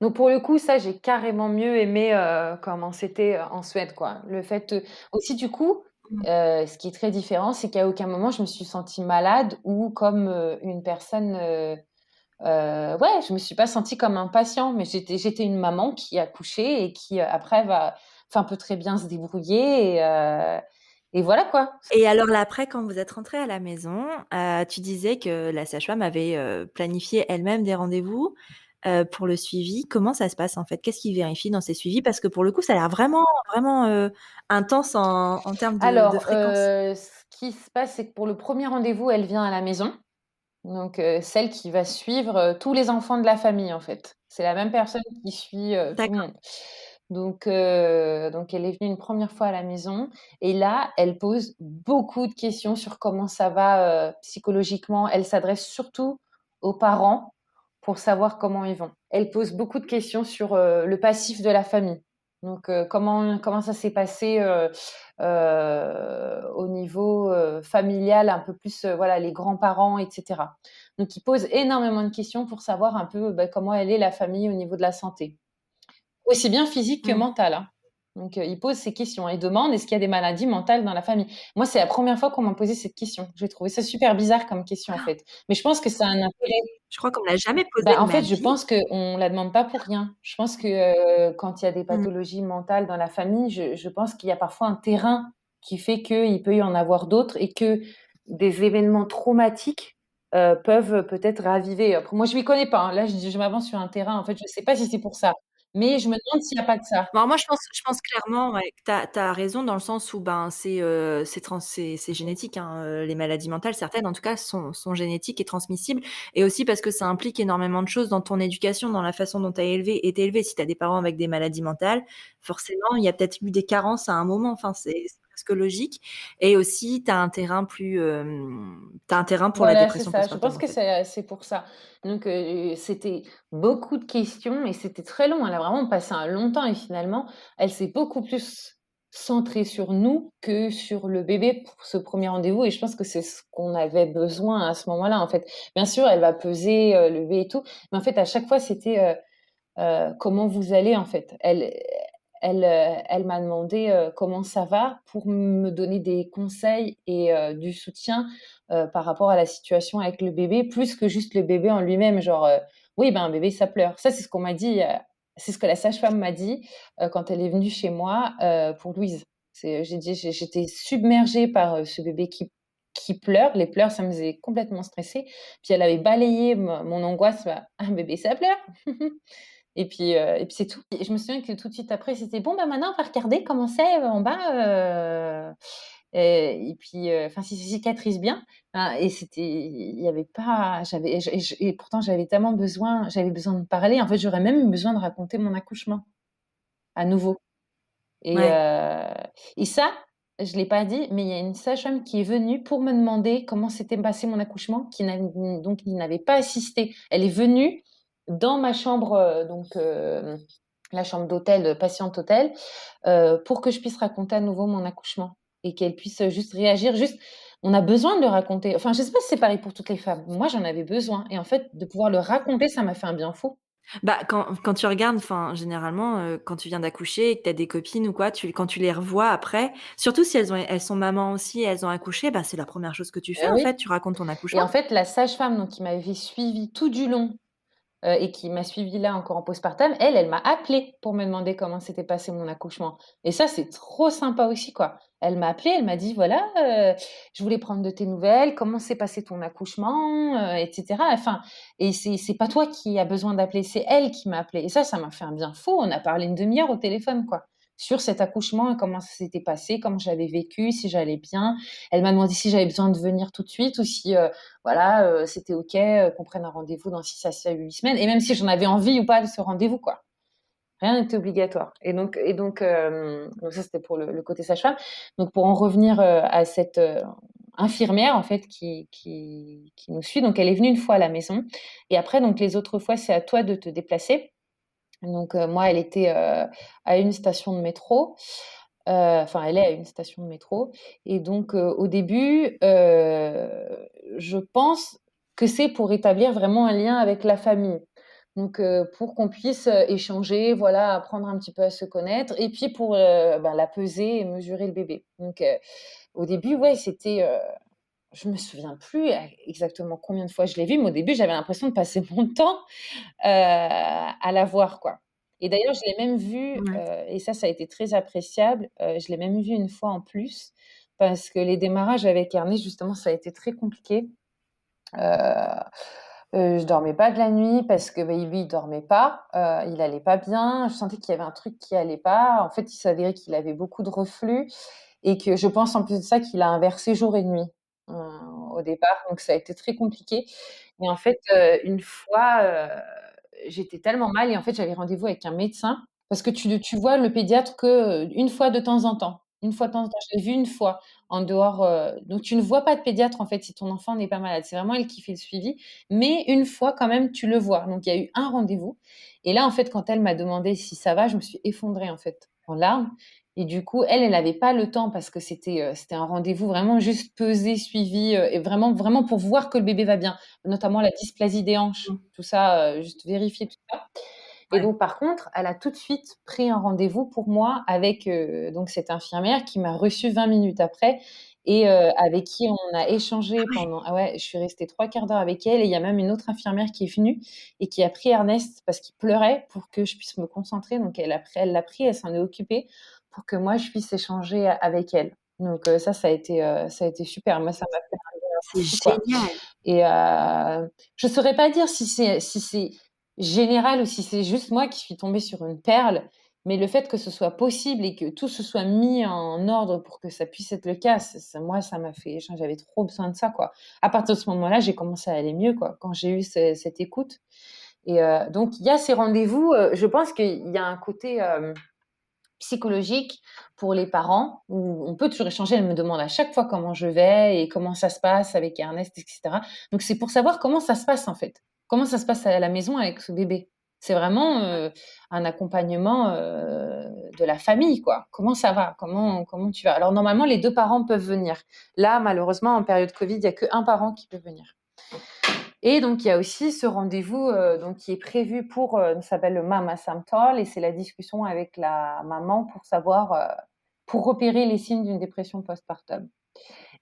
donc pour le coup, ça, j'ai carrément mieux aimé, comment c'était, en Suède, quoi. Le fait, aussi du coup, mmh. ce qui est très différent, c'est qu'à aucun moment je me suis sentie malade ou comme, une personne, ouais, je me suis pas sentie comme un patient, mais j'étais j'étais une maman qui a couché et qui, après va enfin peut très bien se débrouiller et et voilà quoi. Et alors là, après, quand vous êtes rentré à la maison, euh, tu disais que la sage-femme avait euh, planifié elle-même des rendez-vous euh, pour le suivi. Comment ça se passe en fait? Qu'est-ce qu'il vérifie dans ces suivis? Parce que pour le coup, ça a l'air vraiment, vraiment intense en, termes de, alors, fréquence. ce qui se passe, c'est que pour le premier rendez-vous, elle vient à la maison. Donc, celle qui va suivre tous les enfants de la famille, en fait. C'est la même personne qui suit tout le monde. Donc, euh, donc elle est venue une première fois à la maison et là, elle pose beaucoup de questions sur comment ça va euh, psychologiquement. Elle s'adresse surtout aux parents pour savoir comment ils vont. Elle pose beaucoup de questions sur euh, le passif de la famille. Donc, comment, comment ça s'est passé au niveau familial, un peu plus, voilà, les grands-parents, etc. Donc, il pose énormément de questions pour savoir un peu bah, comment elle est la famille au niveau de la santé aussi bien physique que mmh. mentale. Hein. Donc, euh, il pose ces questions et demande est-ce qu'il y a des maladies mentales dans la famille? Moi, c'est la première fois qu'on m'a posé cette question. J'ai trouvé ça super bizarre comme question, en fait. Mais je pense que ça a un intérêt. Je crois qu'on ne l'a jamais posé. Bah, en fait, je pense qu'on ne la demande pas pour rien. Je pense que euh, quand il y a des mmh. pathologies mentales dans la famille, je, pense qu'il y a parfois un terrain qui fait qu'il peut y en avoir d'autres et que des événements traumatiques euh, peuvent peut-être raviver. Moi, je ne m'y connais pas. Hein. Là, je, je m'avance sur un terrain. En fait, je ne sais pas si c'est pour ça. Mais je me demande s'il n'y a pas de ça. moi, je pense, clairement que tu as, raison dans le sens où ben, c'est euh, génétique. Hein, euh, les maladies mentales, certaines en tout cas, sont, sont, génétiques et transmissibles. Et aussi parce que ça implique énormément de choses dans ton éducation, dans la façon dont tu as élevé, été élevé. Si tu as des parents avec des maladies mentales, forcément, il y a peut-être eu des carences à un moment. Enfin, c'est presque logique. Et aussi, tu as un terrain plus. Euh, as un terrain pour la dépression. Ça. Je pense que c'est pour ça. Donc, euh, c'était beaucoup de questions et c'était très long. Elle a vraiment passé un long temps et finalement, elle s'est beaucoup plus centrée sur nous que sur le bébé pour ce premier rendez-vous. Et je pense que c'est ce qu'on avait besoin à ce moment-là, en fait. Bien sûr, elle va peser euh, le bébé et tout. Mais en fait, à chaque fois, c'était comment vous allez, en fait. Elle, elle, euh, elle m'a demandé euh, comment ça va pour me donner des conseils et euh, du soutien par rapport à la situation avec le bébé, plus que juste le bébé en lui-même. Genre, oui, ben un bébé, ça pleure. Ça, c'est ce qu'on m'a dit C'est ce que la sage-femme m'a dit quand elle est venue chez moi pour Louise. J'étais submergée par ce bébé qui qui pleure. Les pleurs, ça me faisait complètement stresser. Puis elle avait balayé mon angoisse. Bah, un bébé, ça pleure. et puis, et puis c'est tout. Et je me souviens que tout de suite après, c'était bon, bah maintenant, on va regarder comment c'est en bas. et puis, enfin, si ça cicatrise bien. et c'était, il n'y avait pas, j'avais, et, pourtant j'avais tellement besoin, j'avais besoin de parler. En fait, j'aurais même eu besoin de raconter mon accouchement à nouveau. Et, et ça, je ne l'ai pas dit, mais il y a une sage-femme qui est venue pour me demander comment s'était passé mon accouchement, qui donc n'avait pas assisté. Elle est venue dans ma chambre, euh, donc euh, la chambre d'hôtel, patiente hôtel, euh, pour que je puisse raconter à nouveau mon accouchement et qu'elle puisse juste réagir. Juste, on a besoin de le raconter. Enfin, je ne sais pas si c'est pareil pour toutes les femmes. Moi, j'en avais besoin. Et en fait, de pouvoir le raconter, ça m'a fait un bien fou. Bah, quand quand tu regardes, enfin, généralement, euh, quand tu viens d'accoucher et que tu as des copines ou quoi, tu quand tu les revois après, surtout si elles ont elles sont mamans aussi elles ont accouché, bah, c'est la première chose que tu fais, en fait, tu racontes ton accouchement. Et en fait, la sage-femme donc qui m'avait suivi tout du long euh, et qui m'a suivi là encore en postpartum, elle, elle m'a appelé pour me demander comment s'était passé mon accouchement. Et ça, c'est trop sympa aussi, quoi. Elle m'a appelé, elle m'a dit voilà, euh, je voulais prendre de tes nouvelles, comment s'est passé ton accouchement, euh, etc. Enfin, et c'est pas toi qui as besoin d'appeler, c'est elle qui m'a appelé. Et ça, ça m'a fait un bien fou. On a parlé une demi-heure au téléphone, quoi sur cet accouchement et comment ça s'était passé, comment j'avais vécu, si j'allais bien. Elle m'a demandé si j'avais besoin de venir tout de suite ou si euh, voilà euh, c'était ok euh, qu'on prenne un rendez-vous dans 6 à 8 semaines et même si j'en avais envie ou pas de ce rendez-vous quoi. Rien n'était obligatoire. Et donc et donc, donc ça c'était pour le, côté sage-femme. Donc pour en revenir à cette infirmière en fait qui, qui, qui nous suit. Donc elle est venue une fois à la maison et après donc les autres fois c'est à toi de te déplacer. Donc euh, moi, elle était euh, à une station de métro. Euh, enfin, elle est à une station de métro. Et donc, au début, je pense que c'est pour établir vraiment un lien avec la famille. Donc, pour qu'on puisse échanger, voilà, apprendre un petit peu à se connaître, et puis pour ben, la peser et mesurer le bébé. Donc, au début, ouais, c'était je me souviens plus exactement combien de fois je l'ai vu, mais au début, j'avais l'impression de passer mon temps à la voir, quoi. Et d'ailleurs, je l'ai même vu, et ça, ça a été très appréciable. je l'ai même vu une fois en plus, parce que les démarrages avec Ernest, justement, ça a été très compliqué. Euh, euh, je dormais pas de la nuit parce que bah, lui il dormait pas, il allait pas bien. Je sentais qu'il y avait un truc qui allait pas. En fait, il s'avérait qu'il avait beaucoup de reflux et que je pense en plus de ça qu'il a inversé jour et nuit au départ, donc ça a été très compliqué. Et en fait, une fois, j'étais tellement mal et en fait, j'avais rendez-vous avec un médecin parce que tu, vois le pédiatre que une fois de temps en temps. Une fois de temps en temps, je l'ai vu une fois en dehors. donc, tu ne vois pas de pédiatre en fait si ton enfant n'est pas malade. C'est vraiment elle qui fait le suivi. Mais une fois, quand même, tu le vois. Donc, il y a eu un rendez-vous. Et là, en fait, quand elle m'a demandé si ça va, je me suis effondrée en fait en larmes. Et du coup, elle, elle n'avait pas le temps parce que c'était euh, c'était un rendez-vous vraiment juste pesé, suivi, euh, et vraiment vraiment pour voir que le bébé va bien, notamment la dysplasie des hanches, mmh. tout ça, euh, juste vérifier tout ça. Et donc, par contre, elle a tout de suite pris un rendez-vous pour moi avec donc cette infirmière qui m'a reçue 20 minutes après et avec qui on a échangé ah pendant. Ah ouais, je suis restée trois quarts d'heure avec elle et il y a même une autre infirmière qui est venue et qui a pris Ernest parce qu'il pleurait pour que je puisse me concentrer. Donc, elle l'a pris, elle l'a pris, elle s'en est occupée pour que moi je puisse échanger avec elle. Donc ça, ça a été, ça a été super. Moi, ça m'a fait c'est génial. Et euh, je saurais pas dire si c'est si c'est général ou si c'est juste moi qui suis tombée sur une perle, mais le fait que ce soit possible et que tout se soit mis en ordre pour que ça puisse être le cas, ça, moi, ça m'a fait. J'avais trop besoin de ça, quoi. À partir de ce moment-là, j'ai commencé à aller mieux, quoi, quand j'ai eu cette écoute. Et donc, il y a ces rendez-vous. je pense qu'il y a un côté psychologique pour les parents où on peut toujours échanger. Elle me demande à chaque fois comment je vais et comment ça se passe avec Ernest, etc. Donc c'est pour savoir comment ça se passe en fait. Comment ça se passe à la maison avec ce bébé. C'est vraiment euh, un accompagnement euh, de la famille, quoi. Comment ça va? Comment comment tu vas? Alors normalement les deux parents peuvent venir. Là malheureusement en période Covid il y a que un parent qui peut venir. Et donc, il y a aussi ce rendez-vous euh, donc, qui est prévu pour, euh, ça s'appelle le Mama Samtal, et c'est la discussion avec la maman pour savoir, euh, pour repérer les signes d'une dépression postpartum.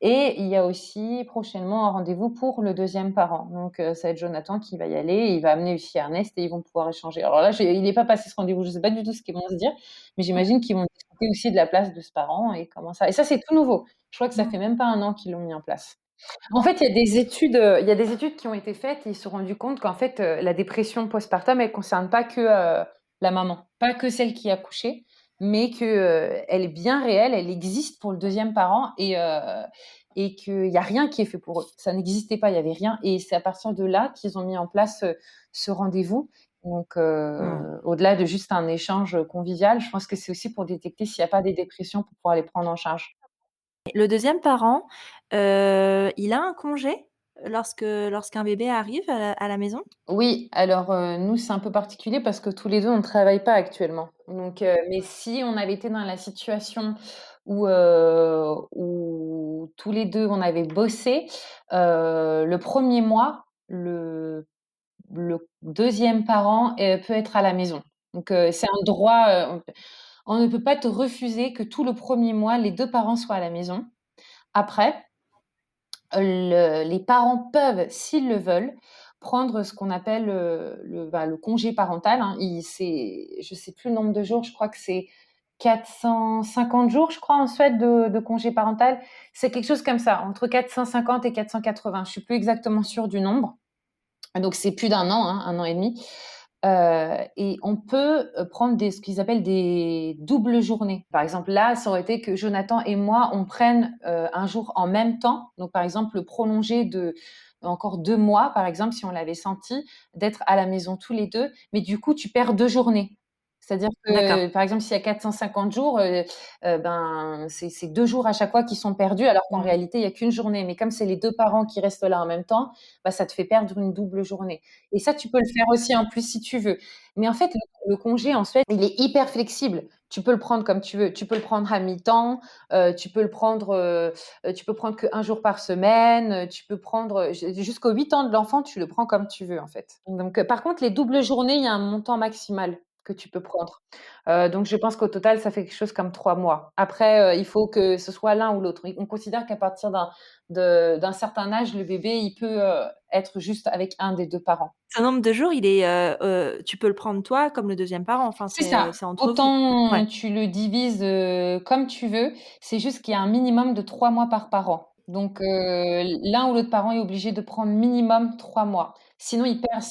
Et il y a aussi prochainement un rendez-vous pour le deuxième parent. Donc, ça va être Jonathan qui va y aller. il va amener aussi Ernest et ils vont pouvoir échanger. Alors là, il n'est pas passé ce rendez-vous. Je ne sais pas du tout ce qu'ils vont se dire, mais j'imagine qu'ils vont discuter aussi de la place de ce parent et comment ça. Et ça, c'est tout nouveau. Je crois que ça mmh. fait même pas un an qu'ils l'ont mis en place. En fait, il y a des études, il y a des études qui ont été faites et ils se sont rendus compte qu'en fait, la dépression postpartum, elle concerne pas que la maman, pas que celle qui a couché, mais qu'elle elle est bien réelle, elle existe pour le deuxième parent et et qu'il n'y a rien qui est fait pour eux. Ça n'existait pas, il n'y avait rien. Et c'est à partir de là qu'ils ont mis en place ce rendez-vous. Donc, mmh. au-delà de juste un échange convivial, je pense que c'est aussi pour détecter s'il n'y a pas des dépressions pour pouvoir les prendre en charge. Le deuxième parent, il a un congé lorsque lorsqu'un bébé arrive à la maison? Oui, alors, nous, c'est un peu particulier parce que tous les deux, on ne travaille pas actuellement. Donc, mais si on avait été dans la situation où, où tous les deux, on avait bossé, le premier mois, le le deuxième parent, peut être à la maison. Donc, c'est un droit, on ne peut pas te refuser que tout le premier mois, les deux parents soient à la maison. Après, les parents peuvent, s'ils le veulent, prendre ce qu'on appelle le, le, bah, congé parental. Hein. je ne sais plus le nombre de jours, je crois que c'est 450 jours, je crois, en Suède, de, congé parental. C'est quelque chose comme ça, entre 450 et 480. Je suis plus exactement sûre du nombre. Donc, c'est plus d'un an, hein, un an et demi. Euh, et on peut euh, prendre des, ce qu'ils appellent des doubles journées. Par exemple, là, ça aurait été que Jonathan et moi, on prenne euh, un jour en même temps. Donc, par exemple, le prolonger de encore deux mois, par exemple, si on l'avait senti, d'être à la maison tous les deux. Mais du coup, tu perds deux journées. C'est-à-dire que, par exemple, s'il y a 450 jours, euh, euh, ben, c'est deux jours à chaque fois qui sont perdus, alors qu'en mmh. réalité, il n'y a qu'une journée. Mais comme c'est les deux parents qui restent là en même temps, bah, ça te fait perdre une double journée. Et ça, tu peux le faire aussi en plus si tu veux. Mais en fait, le, congé, en fait, il est hyper flexible. Tu peux le prendre comme tu veux. Tu peux le prendre à mi-temps. Euh, tu peux le prendre, tu peux prendre qu'un jour par semaine. Tu peux prendre jusqu'aux 8 ans de l'enfant, tu le prends comme tu veux, en fait. Donc, par contre, les doubles journées, il y a un montant maximal que tu peux prendre. donc je pense qu'au total, ça fait quelque chose comme trois mois. Après, il faut que ce soit l'un ou l'autre. On considère qu'à partir d'un certain âge, le bébé, il peut être juste avec un des deux parents. Un nombre de jours, il est, tu peux le prendre toi comme le deuxième parent. Enfin, c'est ça. Autant tu le divises comme tu veux. C'est juste qu'il y a un minimum de trois mois par parent. Donc l'un ou l'autre parent est obligé de prendre minimum trois mois. Sinon, il perd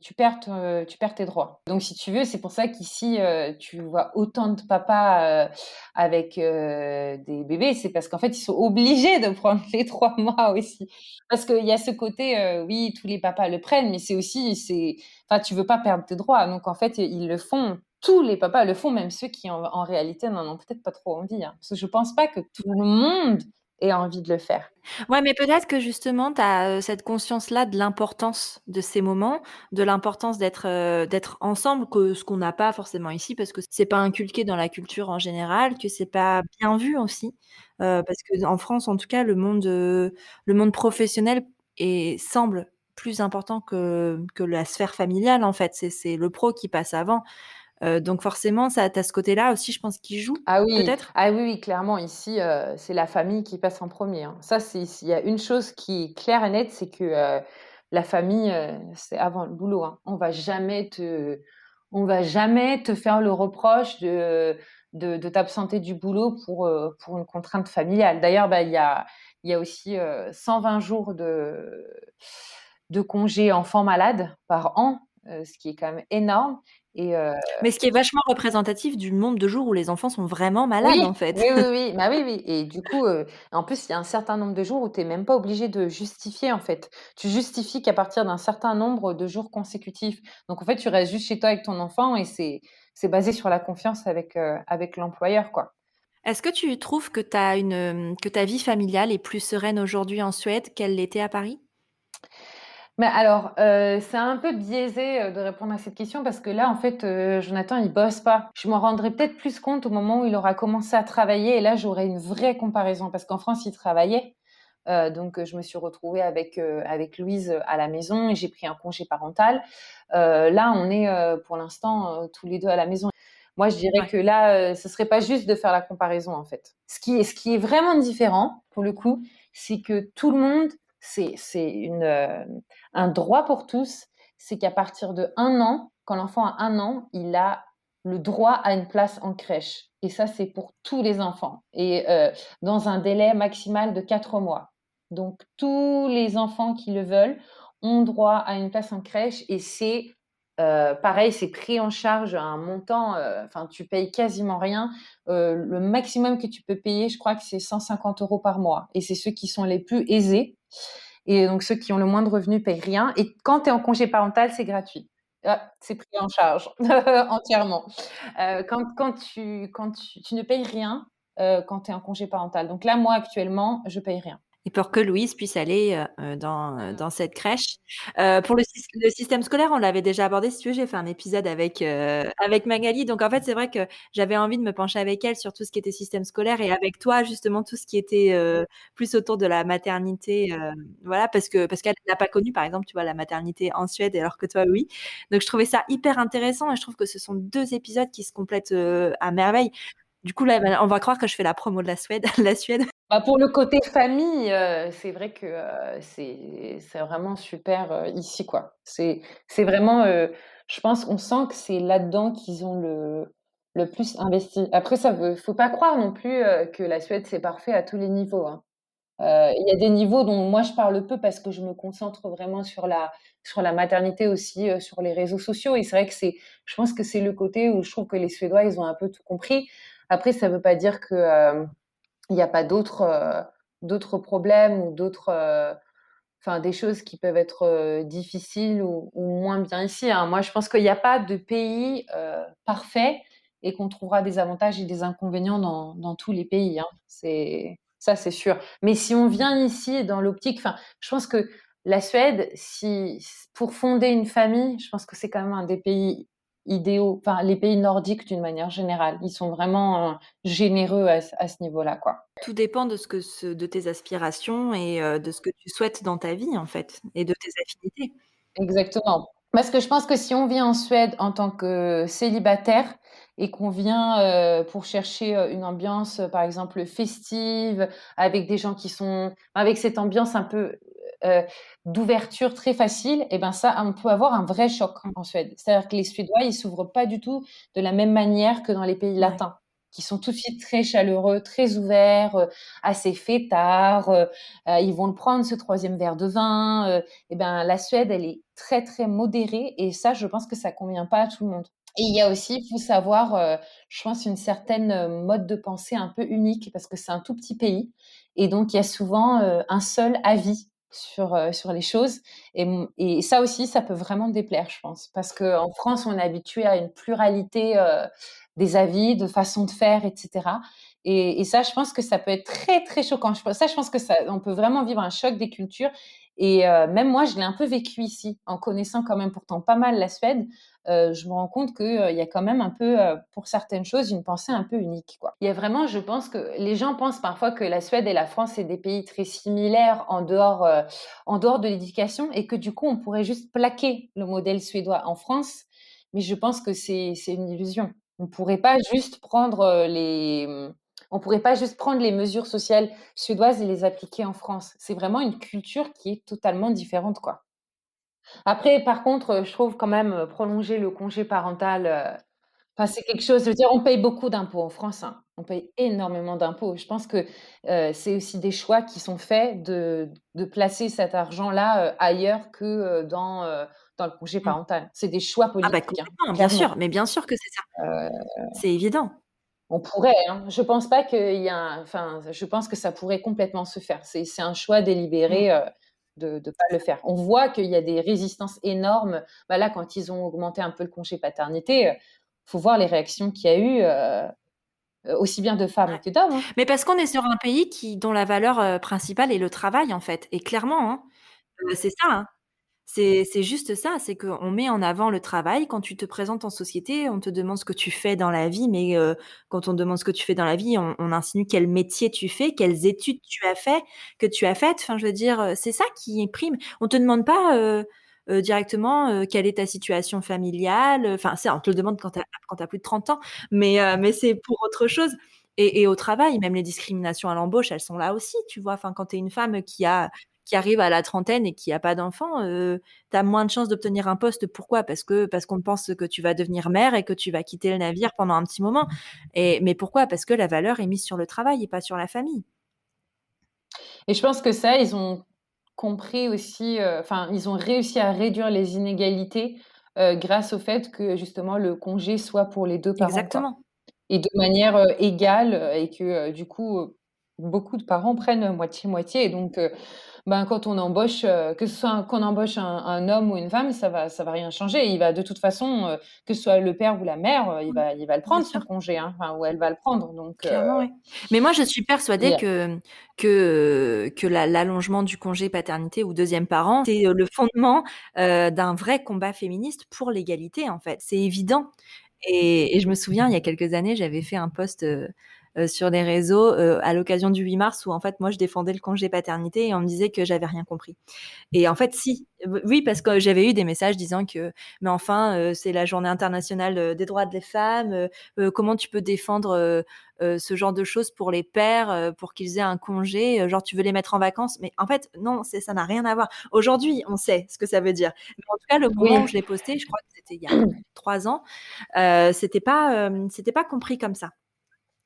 tu, perds, tu perds tes droits. Donc, si tu veux, c'est pour ça qu'ici, euh, tu vois autant de papas euh, avec euh, des bébés. C'est parce qu'en fait, ils sont obligés de prendre les trois mois aussi. Parce qu'il y a ce côté, oui, tous les papas le prennent, mais c'est aussi, c'est, enfin, tu veux pas perdre tes droits. Donc, en fait, ils le font. Tous les papas le font, même ceux qui, en, réalité, n'en ont peut-être pas trop envie. Hein. Parce que je pense pas que tout le monde et envie de le faire. Ouais, mais peut-être que justement, tu as cette conscience-là de l'importance de ces moments, de l'importance d'être d'être ensemble, que ce qu'on n'a pas forcément ici, parce que c'est pas inculqué dans la culture en général, que c'est pas bien vu aussi, parce que en France, en tout cas, le monde le monde professionnel est, semble plus important que que la sphère familiale en fait. C'est le pro qui passe avant. Euh, donc forcément, ça as ce côté-là aussi, je pense, qui joue. Ah oui, peut-être? Ah oui, oui, clairement. Ici, euh, c'est la famille qui passe en premier. Hein. Ça, c'est il y a une chose qui est claire et nette, c'est que euh, la famille, c'est avant le boulot. Hein. On va jamais te, on va jamais te faire le reproche de de, de t'absenter du boulot pour pour une contrainte familiale. D'ailleurs, bah, il y a il y a aussi 120 jours de de congés enfants malades par an, ce qui est quand même énorme. Euh, Mais ce qui est vachement représentatif du nombre de jours où les enfants sont vraiment malades, en fait. Oui, oui, oui. Bah, oui, oui. Et du coup, euh, en plus, il y a un certain nombre de jours où tu n'es même pas obligé de justifier, en fait. Tu justifies qu'à partir d'un certain nombre de jours consécutifs. Donc, en fait, tu restes juste chez toi avec ton enfant et c'est, c'est basé sur la confiance avec, euh, avec l'employeur, quoi. Est-ce que tu trouves que, as une, que ta vie familiale est plus sereine aujourd'hui en Suède qu'elle l'était à Paris? Mais alors, euh, c'est un peu biaisé euh, de répondre à cette question parce que là, en fait, euh, Jonathan, il bosse pas. Je m'en rendrai peut-être plus compte au moment où il aura commencé à travailler et là, j'aurai une vraie comparaison parce qu'en France, il travaillait. donc, je me suis retrouvée avec avec Louise à la maison et j'ai pris un congé parental. là, on est pour l'instant tous les deux à la maison. Moi, je dirais que là, ce serait pas juste de faire la comparaison, en fait. Ce qui ce qui est vraiment différent, pour le coup, c'est que tout le monde, c'est un droit pour tous, c'est qu'à partir de un an, quand l'enfant a un an, il a le droit à une place en crèche. Et ça, c'est pour tous les enfants. Et dans un délai maximal de quatre mois. Donc, tous les enfants qui le veulent ont droit à une place en crèche. Et c'est pareil, c'est pris en charge à un montant. Enfin, tu payes quasiment rien. le maximum que tu peux payer, je crois que c'est 150 euros par mois. Et c'est ceux qui sont les plus aisés. Et donc, ceux qui ont le moins de revenus payent rien. Et quand tu es en congé parental, c'est gratuit. Ah, c'est pris en charge entièrement. Euh, quand, tu, ne payes rien euh, quand tu es en congé parental. Donc là, moi, actuellement, je paye rien et pour que Louise puisse aller dans, dans cette crèche. pour le, le, système scolaire, on l'avait déjà abordé. Si tu veux, j'ai fait un épisode avec, avec Magali. Donc, en fait, c'est vrai que j'avais envie de me pencher avec elle sur tout ce qui était système scolaire et avec toi, justement, tout ce qui était plus autour de la maternité. voilà, parce que parce qu'elle n'a pas connu, par exemple, tu vois, la maternité en Suède, alors que toi, oui. Donc, je trouvais ça hyper intéressant et je trouve que ce sont deux épisodes qui se complètent à merveille. Du coup, là, on va croire que je fais la promo de la Suède. la Suède. Bah, pour le côté famille, euh, c'est vrai que euh, c'est vraiment super euh, ici, quoi. C'est vraiment, je pense, on sent que c'est là-dedans qu'ils ont le, le plus investi. Après, ça ne faut pas croire non plus que la Suède, c'est parfait à tous les niveaux. Hein. Il y a des niveaux dont moi je parle peu parce que je me concentre vraiment sur la, sur la maternité aussi, sur les réseaux sociaux. Et c'est vrai que je pense que c'est le côté où je trouve que les Suédois, ils ont un peu tout compris. Après, ça ne veut pas dire que euh, n'y a pas d'autres euh, d'autres problèmes ou d'autres euh, enfin des choses qui peuvent être difficiles ou, moins bien ici. Hein. Moi, je pense qu'il n'y a pas de pays parfait et qu'on trouvera des avantages et des inconvénients dans, tous les pays. Hein. C'est ça, c'est sûr. Mais si on vient ici dans l'optique, je pense que la Suède, si pour fonder une famille, je pense que c'est quand même un des pays idéaux, enfin les pays nordiques d'une manière générale, ils sont vraiment euh, généreux à, ce niveau-là, quoi. Tout dépend de ce que de tes aspirations et euh, de ce que tu souhaites dans ta vie en fait et de tes affinités. Exactement. Parce que je pense que si on vient en Suède en tant que célibataire et qu'on vient euh, pour chercher une ambiance, par exemple, festive, avec des gens qui sont, avec cette ambiance un peu euh, d'ouverture très facile, et eh ben ça, on peut avoir un vrai choc en Suède. C'est-à-dire que les Suédois, ils s'ouvrent pas du tout de la même manière que dans les pays latins, qui sont tout de suite très chaleureux, très ouverts, euh, assez fêtards. Euh, ils vont le prendre ce troisième verre de vin. et eh ben la Suède, elle est très très modérée, et ça, je pense que ça convient pas à tout le monde. Et il y a aussi, il faut savoir, je pense, une certaine mode de pensée un peu unique parce que c'est un tout petit pays. Et donc, il y a souvent un seul avis sur, sur les choses. Et, et, ça aussi, ça peut vraiment déplaire, je pense. Parce qu'en France, on est habitué à une pluralité des avis, de façons de faire, etc. Et, et, ça, je pense que ça peut être très, très choquant. Ça, je pense que ça, on peut vraiment vivre un choc des cultures. Et euh, même moi, je l'ai un peu vécu ici, en connaissant quand même pourtant pas mal la Suède. Euh, je me rends compte qu'il euh, y a quand même un peu, pour certaines choses, une pensée un peu unique. Il y a vraiment, je pense que les gens pensent parfois que la Suède et la France, c'est des pays très similaires en dehors, en dehors de l'éducation et que du coup, on pourrait juste plaquer le modèle suédois en France. Mais je pense que c'est une illusion. On ne pourrait pas juste prendre les on ne pourrait pas juste prendre les mesures sociales suédoises et les appliquer en France. C'est vraiment une culture qui est totalement différente, quoi. Après, par contre, je trouve quand même euh, prolonger le congé parental, euh, c'est quelque chose. Je veux dire, on paye beaucoup d'impôts en France. Hein. On paye énormément d'impôts. Je pense que euh, c'est aussi des choix qui sont faits de, placer cet argent-là ailleurs que dans, dans le congé mmh. parental. C'est des choix ah bah, politiques. hein, bien sûr, mais bien sûr que c'est ça. C'est évident. On pourrait, hein. Je pense pas qu'il y a enfin, je pense que ça pourrait complètement se faire. C'est un choix délibéré, mmh. euh, de ne pas le faire. On voit qu'il y a des résistances énormes. Bah, là, quand ils ont augmenté un peu le congé paternité, il euh, faut voir les réactions qu'il y a eu, euh, aussi bien de femmes que d'hommes, hein. Mais parce qu'on est sur un pays qui dont la valeur, principale est le travail, en fait et clairement, hein, c'est ça, c'est juste ça, c'est qu'on met en avant le travail. Quand tu te présentes en société, on te demande ce que tu fais dans la vie, mais quand on demande ce que tu fais dans la vie, on, insinue quel métier tu fais, quelles études tu as fait, que tu as faites. Enfin, je veux dire, c'est ça qui prime. On te demande pas directement quelle est ta situation familiale. On te le demande quand tu as, plus de 30 ans, mais, mais c'est pour autre chose. Et, au travail, même les discriminations à l'embauche, elles sont là aussi, tu vois. Enfin, quand tu es une femme qui a qui arrive à la trentaine et qui a pas d'enfant, tu as moins de chances d'obtenir un poste. Pourquoi? Parce que parce qu'on pense que tu vas devenir mère et que tu vas quitter le navire pendant un petit moment. Et mais pourquoi? Parce que la valeur est mise sur le travail et pas sur la famille. Et je pense que ça, ils ont compris aussi, enfin, ils ont réussi à réduire les inégalités grâce au fait que justement le congé soit pour les deux parents. Exactement. Et de manière égale et que du coup beaucoup de parents prennent moitié-moitié. Et donc, ben, quand on embauche, euh, que ce soit qu'on embauche un, homme ou une femme, ça va, ça va rien changer. Il va de toute façon, euh, que ce soit le père ou la mère, euh, il va, il va le prendre son congé, hein, ou elle va le prendre. Donc, Mais moi, je suis persuadée que que que l'allongement du congé paternité ou deuxième parent, c'est le fondement d'un vrai combat féministe pour l'égalité. En fait, c'est évident. Et, et, je me souviens, il y a quelques années, j'avais fait un post euh, sur les réseaux euh, à l'occasion du 8 mars où en fait moi je défendais le congé paternité et on me disait que j'avais rien compris. Et en fait si, oui parce que j'avais eu des messages disant que mais enfin euh, c'est la journée internationale des droits des femmes, comment tu peux défendre ce genre de choses pour les pères pour qu'ils aient un congé, genre tu veux les mettre en vacances, mais en fait non, c'est ça n'a rien à voir. Aujourd'hui on sait ce que ça veut dire. Mais en tout cas le moment où je l'ai posté, je crois que c'était il y a trois ans, c'était pas c'était pas compris comme ça.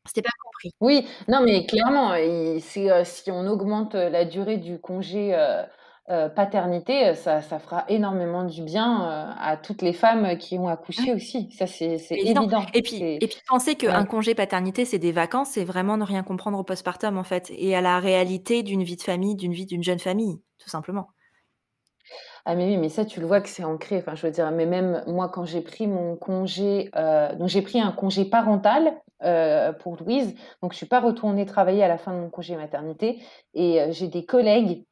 C'était pas compris. Oui, non, mais clairement, euh, si on augmente, euh, la durée du congé, euh, paternité, ça ça fera énormément du bien, à toutes les femmes qui ont accouché aussi. Ça, c'est évident. Et puis et puis penser qu'un congé paternité, c'est des vacances, c'est vraiment ne rien comprendre au postpartum, en fait et à la réalité d'une vie de famille, d'une vie d'une jeune famille, tout simplement. Ah mais oui, mais ça, tu le vois que c'est ancré. Enfin, je veux dire, mais même moi, quand j'ai pris mon congé, donc j'ai pris un congé parental, euh, pour Louise. Donc, je suis pas retournée travailler à la fin de mon congé maternité. Et euh, j'ai des collègues,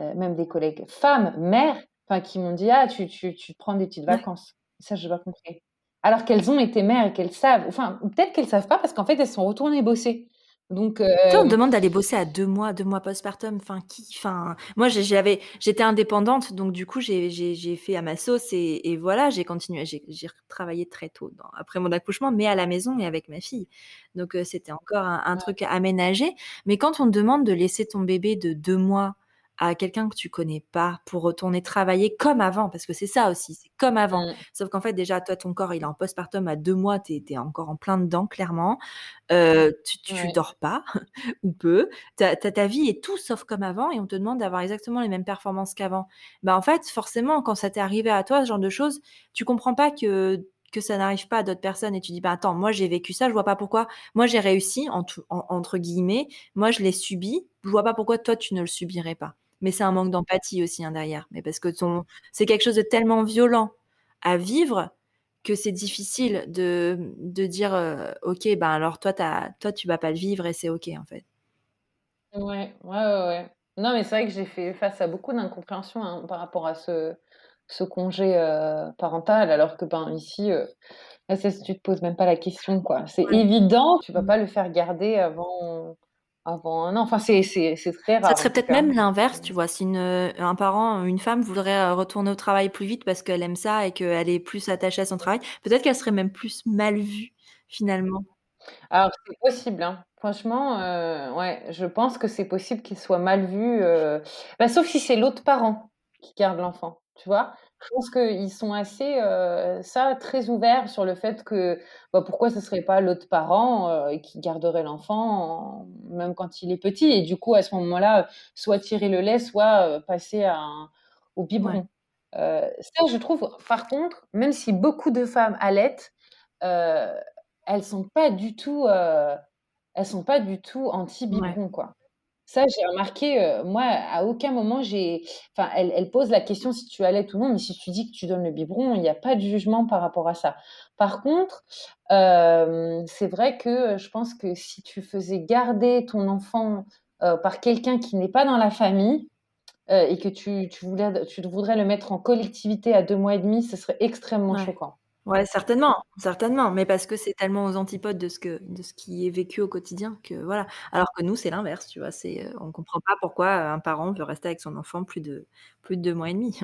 euh, même des collègues femmes, mères, qui m'ont dit Ah, tu, tu, tu prends des petites vacances. Ça, je n'ai pas compris. Alors qu'elles ont été mères et qu'elles savent, enfin, peut-être qu'elles savent pas parce qu'en fait, elles sont retournées bosser. Donc, on me demande d'aller bosser à deux mois, deux mois postpartum. Enfin, qui, enfin, moi, j'avais, j'étais indépendante, donc du coup, j'ai fait à ma sauce et, voilà, j'ai continué, j'ai travaillé très tôt après mon accouchement, mais à la maison et avec ma fille. Donc, c'était encore un, un truc aménagé. Mais quand on te demande de laisser ton bébé de deux mois à quelqu'un que tu connais pas pour retourner travailler comme avant, parce que c'est ça aussi, c'est comme avant. Mmh. Sauf qu'en fait, déjà, toi, ton corps, il est en postpartum à deux mois, tu es, encore en plein dedans, clairement. Euh, tu, tu dors pas, ou peu. Ta, ta, vie est tout sauf comme avant, et on te demande d'avoir exactement les mêmes performances qu'avant. Bah, en fait, forcément, quand ça t'est arrivé à toi, ce genre de choses, tu comprends pas que que ça n'arrive pas à d'autres personnes et tu dis bah attends moi j'ai vécu ça je vois pas pourquoi moi j'ai réussi entre guillemets moi je l'ai subi je vois pas pourquoi toi tu ne le subirais pas mais c'est un manque d'empathie aussi hein, derrière. Mais parce que ton, c'est quelque chose de tellement violent à vivre que c'est difficile de, de dire euh, ok ben alors toi as, toi tu vas pas le vivre et c'est ok en fait. Ouais, ouais, ouais. Non mais c'est vrai que j'ai fait face à beaucoup d'incompréhension hein, par rapport à ce, ce congé euh, parental alors que ben ici euh, ça, tu te poses même pas la question quoi. C'est évident, tu vas mmh. pas le faire garder avant avant un an. Enfin, c'est très rare. Ça serait peut-être même l'inverse, tu vois. Si une, un parent, une femme voudrait euh, retourner au travail plus vite parce qu'elle aime ça et qu'elle est plus attachée à son travail, peut-être qu'elle serait même plus mal vue, finalement. Alors, c'est possible, hein. Franchement, euh, ouais, je pense que c'est possible qu'il soit mal vu, euh, bah, sauf si c'est l'autre parent qui garde l'enfant, tu vois? Je pense qu'ils sont assez, euh, ça, très ouverts sur le fait que, bah, pourquoi ce serait pas l'autre parent, euh, qui garderait l'enfant, même quand il est petit et du coup, à ce moment-là, soit tirer le lait, soit, euh, passer à au biberon. ça, je trouve, par contre, même si beaucoup de femmes allaitent, elles sont pas du tout, elles sont pas du tout anti biberon, quoi. Ça, j'ai remarqué, euh, moi, à aucun moment, j'ai. Enfin, elle, elle, pose la question si tu allaites ou non, mais si tu dis que tu donnes le biberon, il n'y a pas de jugement par rapport à ça. Par contre, euh, c'est vrai que je pense que si tu faisais garder ton enfant euh, par quelqu'un qui n'est pas dans la famille et que tu, tu, voulais, tu voudrais le mettre en collectivité à deux mois et demi, ce serait extrêmement choquant. Ouais, certainement, certainement, mais parce que c'est tellement aux antipodes de ce que de ce qui est vécu au quotidien que voilà. Alors que nous, c'est l'inverse, tu vois? C'est, euh, on comprend pas pourquoi, un parent veut rester avec son enfant plus de plus de 2 mois et demi.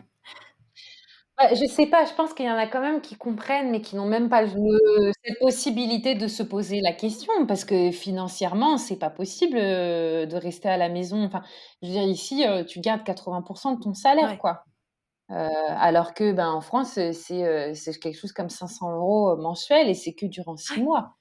Bah, je sais pas, je pense qu'il y en a quand même qui comprennent, mais qui n'ont même pas cette possibilité de se poser la question parce que financièrement, c'est pas possible, de rester à la maison. Enfin, je veux dire ici, tu gardes 80% de ton salaire, quoi. Alors que, ben, en France, c'est, c'est quelque chose comme 500 euros mensuels et c'est que durant 6 mois.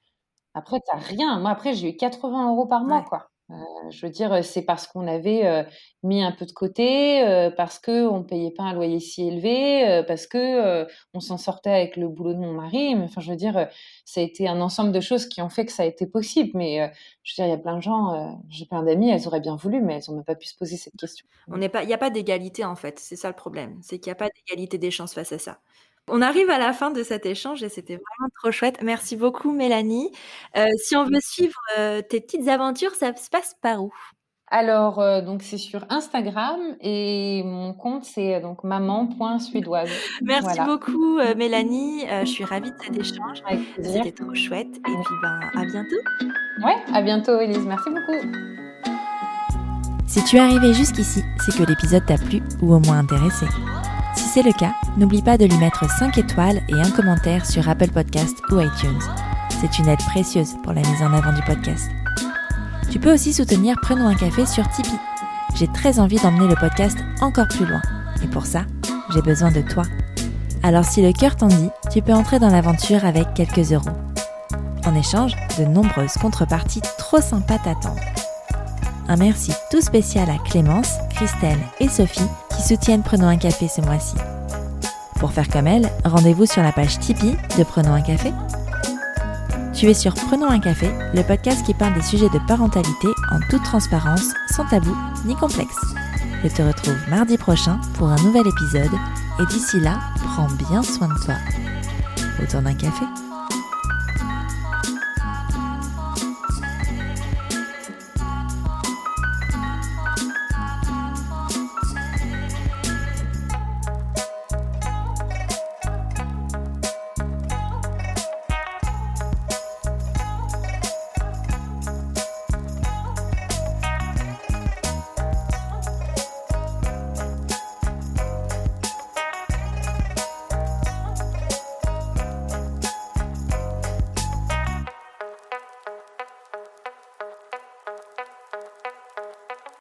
Après, tu rien. Moi, après, j'ai eu 80 euros par mois, quoi. Euh, je veux dire, c'est parce qu'on avait euh, mis un peu de côté, euh, parce qu'on ne payait pas un loyer si élevé, parce que on s'en sortait avec le boulot de mon mari. Mais enfin, je veux dire, ça a été un ensemble de choses qui ont fait que ça a été possible. Mais je veux dire, il y a plein de gens, j'ai plein d'amis, elles auraient bien voulu, mais elles n'ont même pas pu se poser cette question. Il n'y a pas d'égalité en fait, c'est ça le problème, c'est qu'il n'y a pas d'égalité des chances face à ça. On arrive à la fin de cet échange et c'était vraiment trop chouette. Merci beaucoup Mélanie. Euh, si on veut suivre euh, tes petites aventures, ça se passe par où? Alors, euh, donc c'est sur Instagram et mon compte c'est donc maman.suédoise. Merci beaucoup Mélanie, je suis ravie de cet échange. C'était trop chouette et puis ben à bientôt. Ouais, à bientôt Elise, merci beaucoup. Si tu es arrivé jusqu'ici, c'est que l'épisode t'a plu ou au moins intéressé. Si c'est le cas, n'oublie pas de lui mettre 5 étoiles et un commentaire sur Apple Podcast ou iTunes. C'est une aide précieuse pour la mise en avant du podcast. Tu peux aussi soutenir Prenons un café sur Tipeee. J'ai très envie d'emmener le podcast encore plus loin. Et pour ça, j'ai besoin de toi. Alors si le cœur t'en dit, tu peux entrer dans l'aventure avec quelques euros. En échange, de nombreuses contreparties trop sympas t'attendent. Un merci tout spécial à Clémence, Christelle et Sophie soutiennent Prenons un café ce mois-ci. Pour faire comme elles, rendez-vous sur la page Tipeee de Prenons un café. Tu es sur Prenons un café, le podcast qui parle des sujets de parentalité en toute transparence, sans tabou ni complexe. Je te retrouve mardi prochain pour un nouvel épisode et d'ici là, prends bien soin de toi. Autour d'un café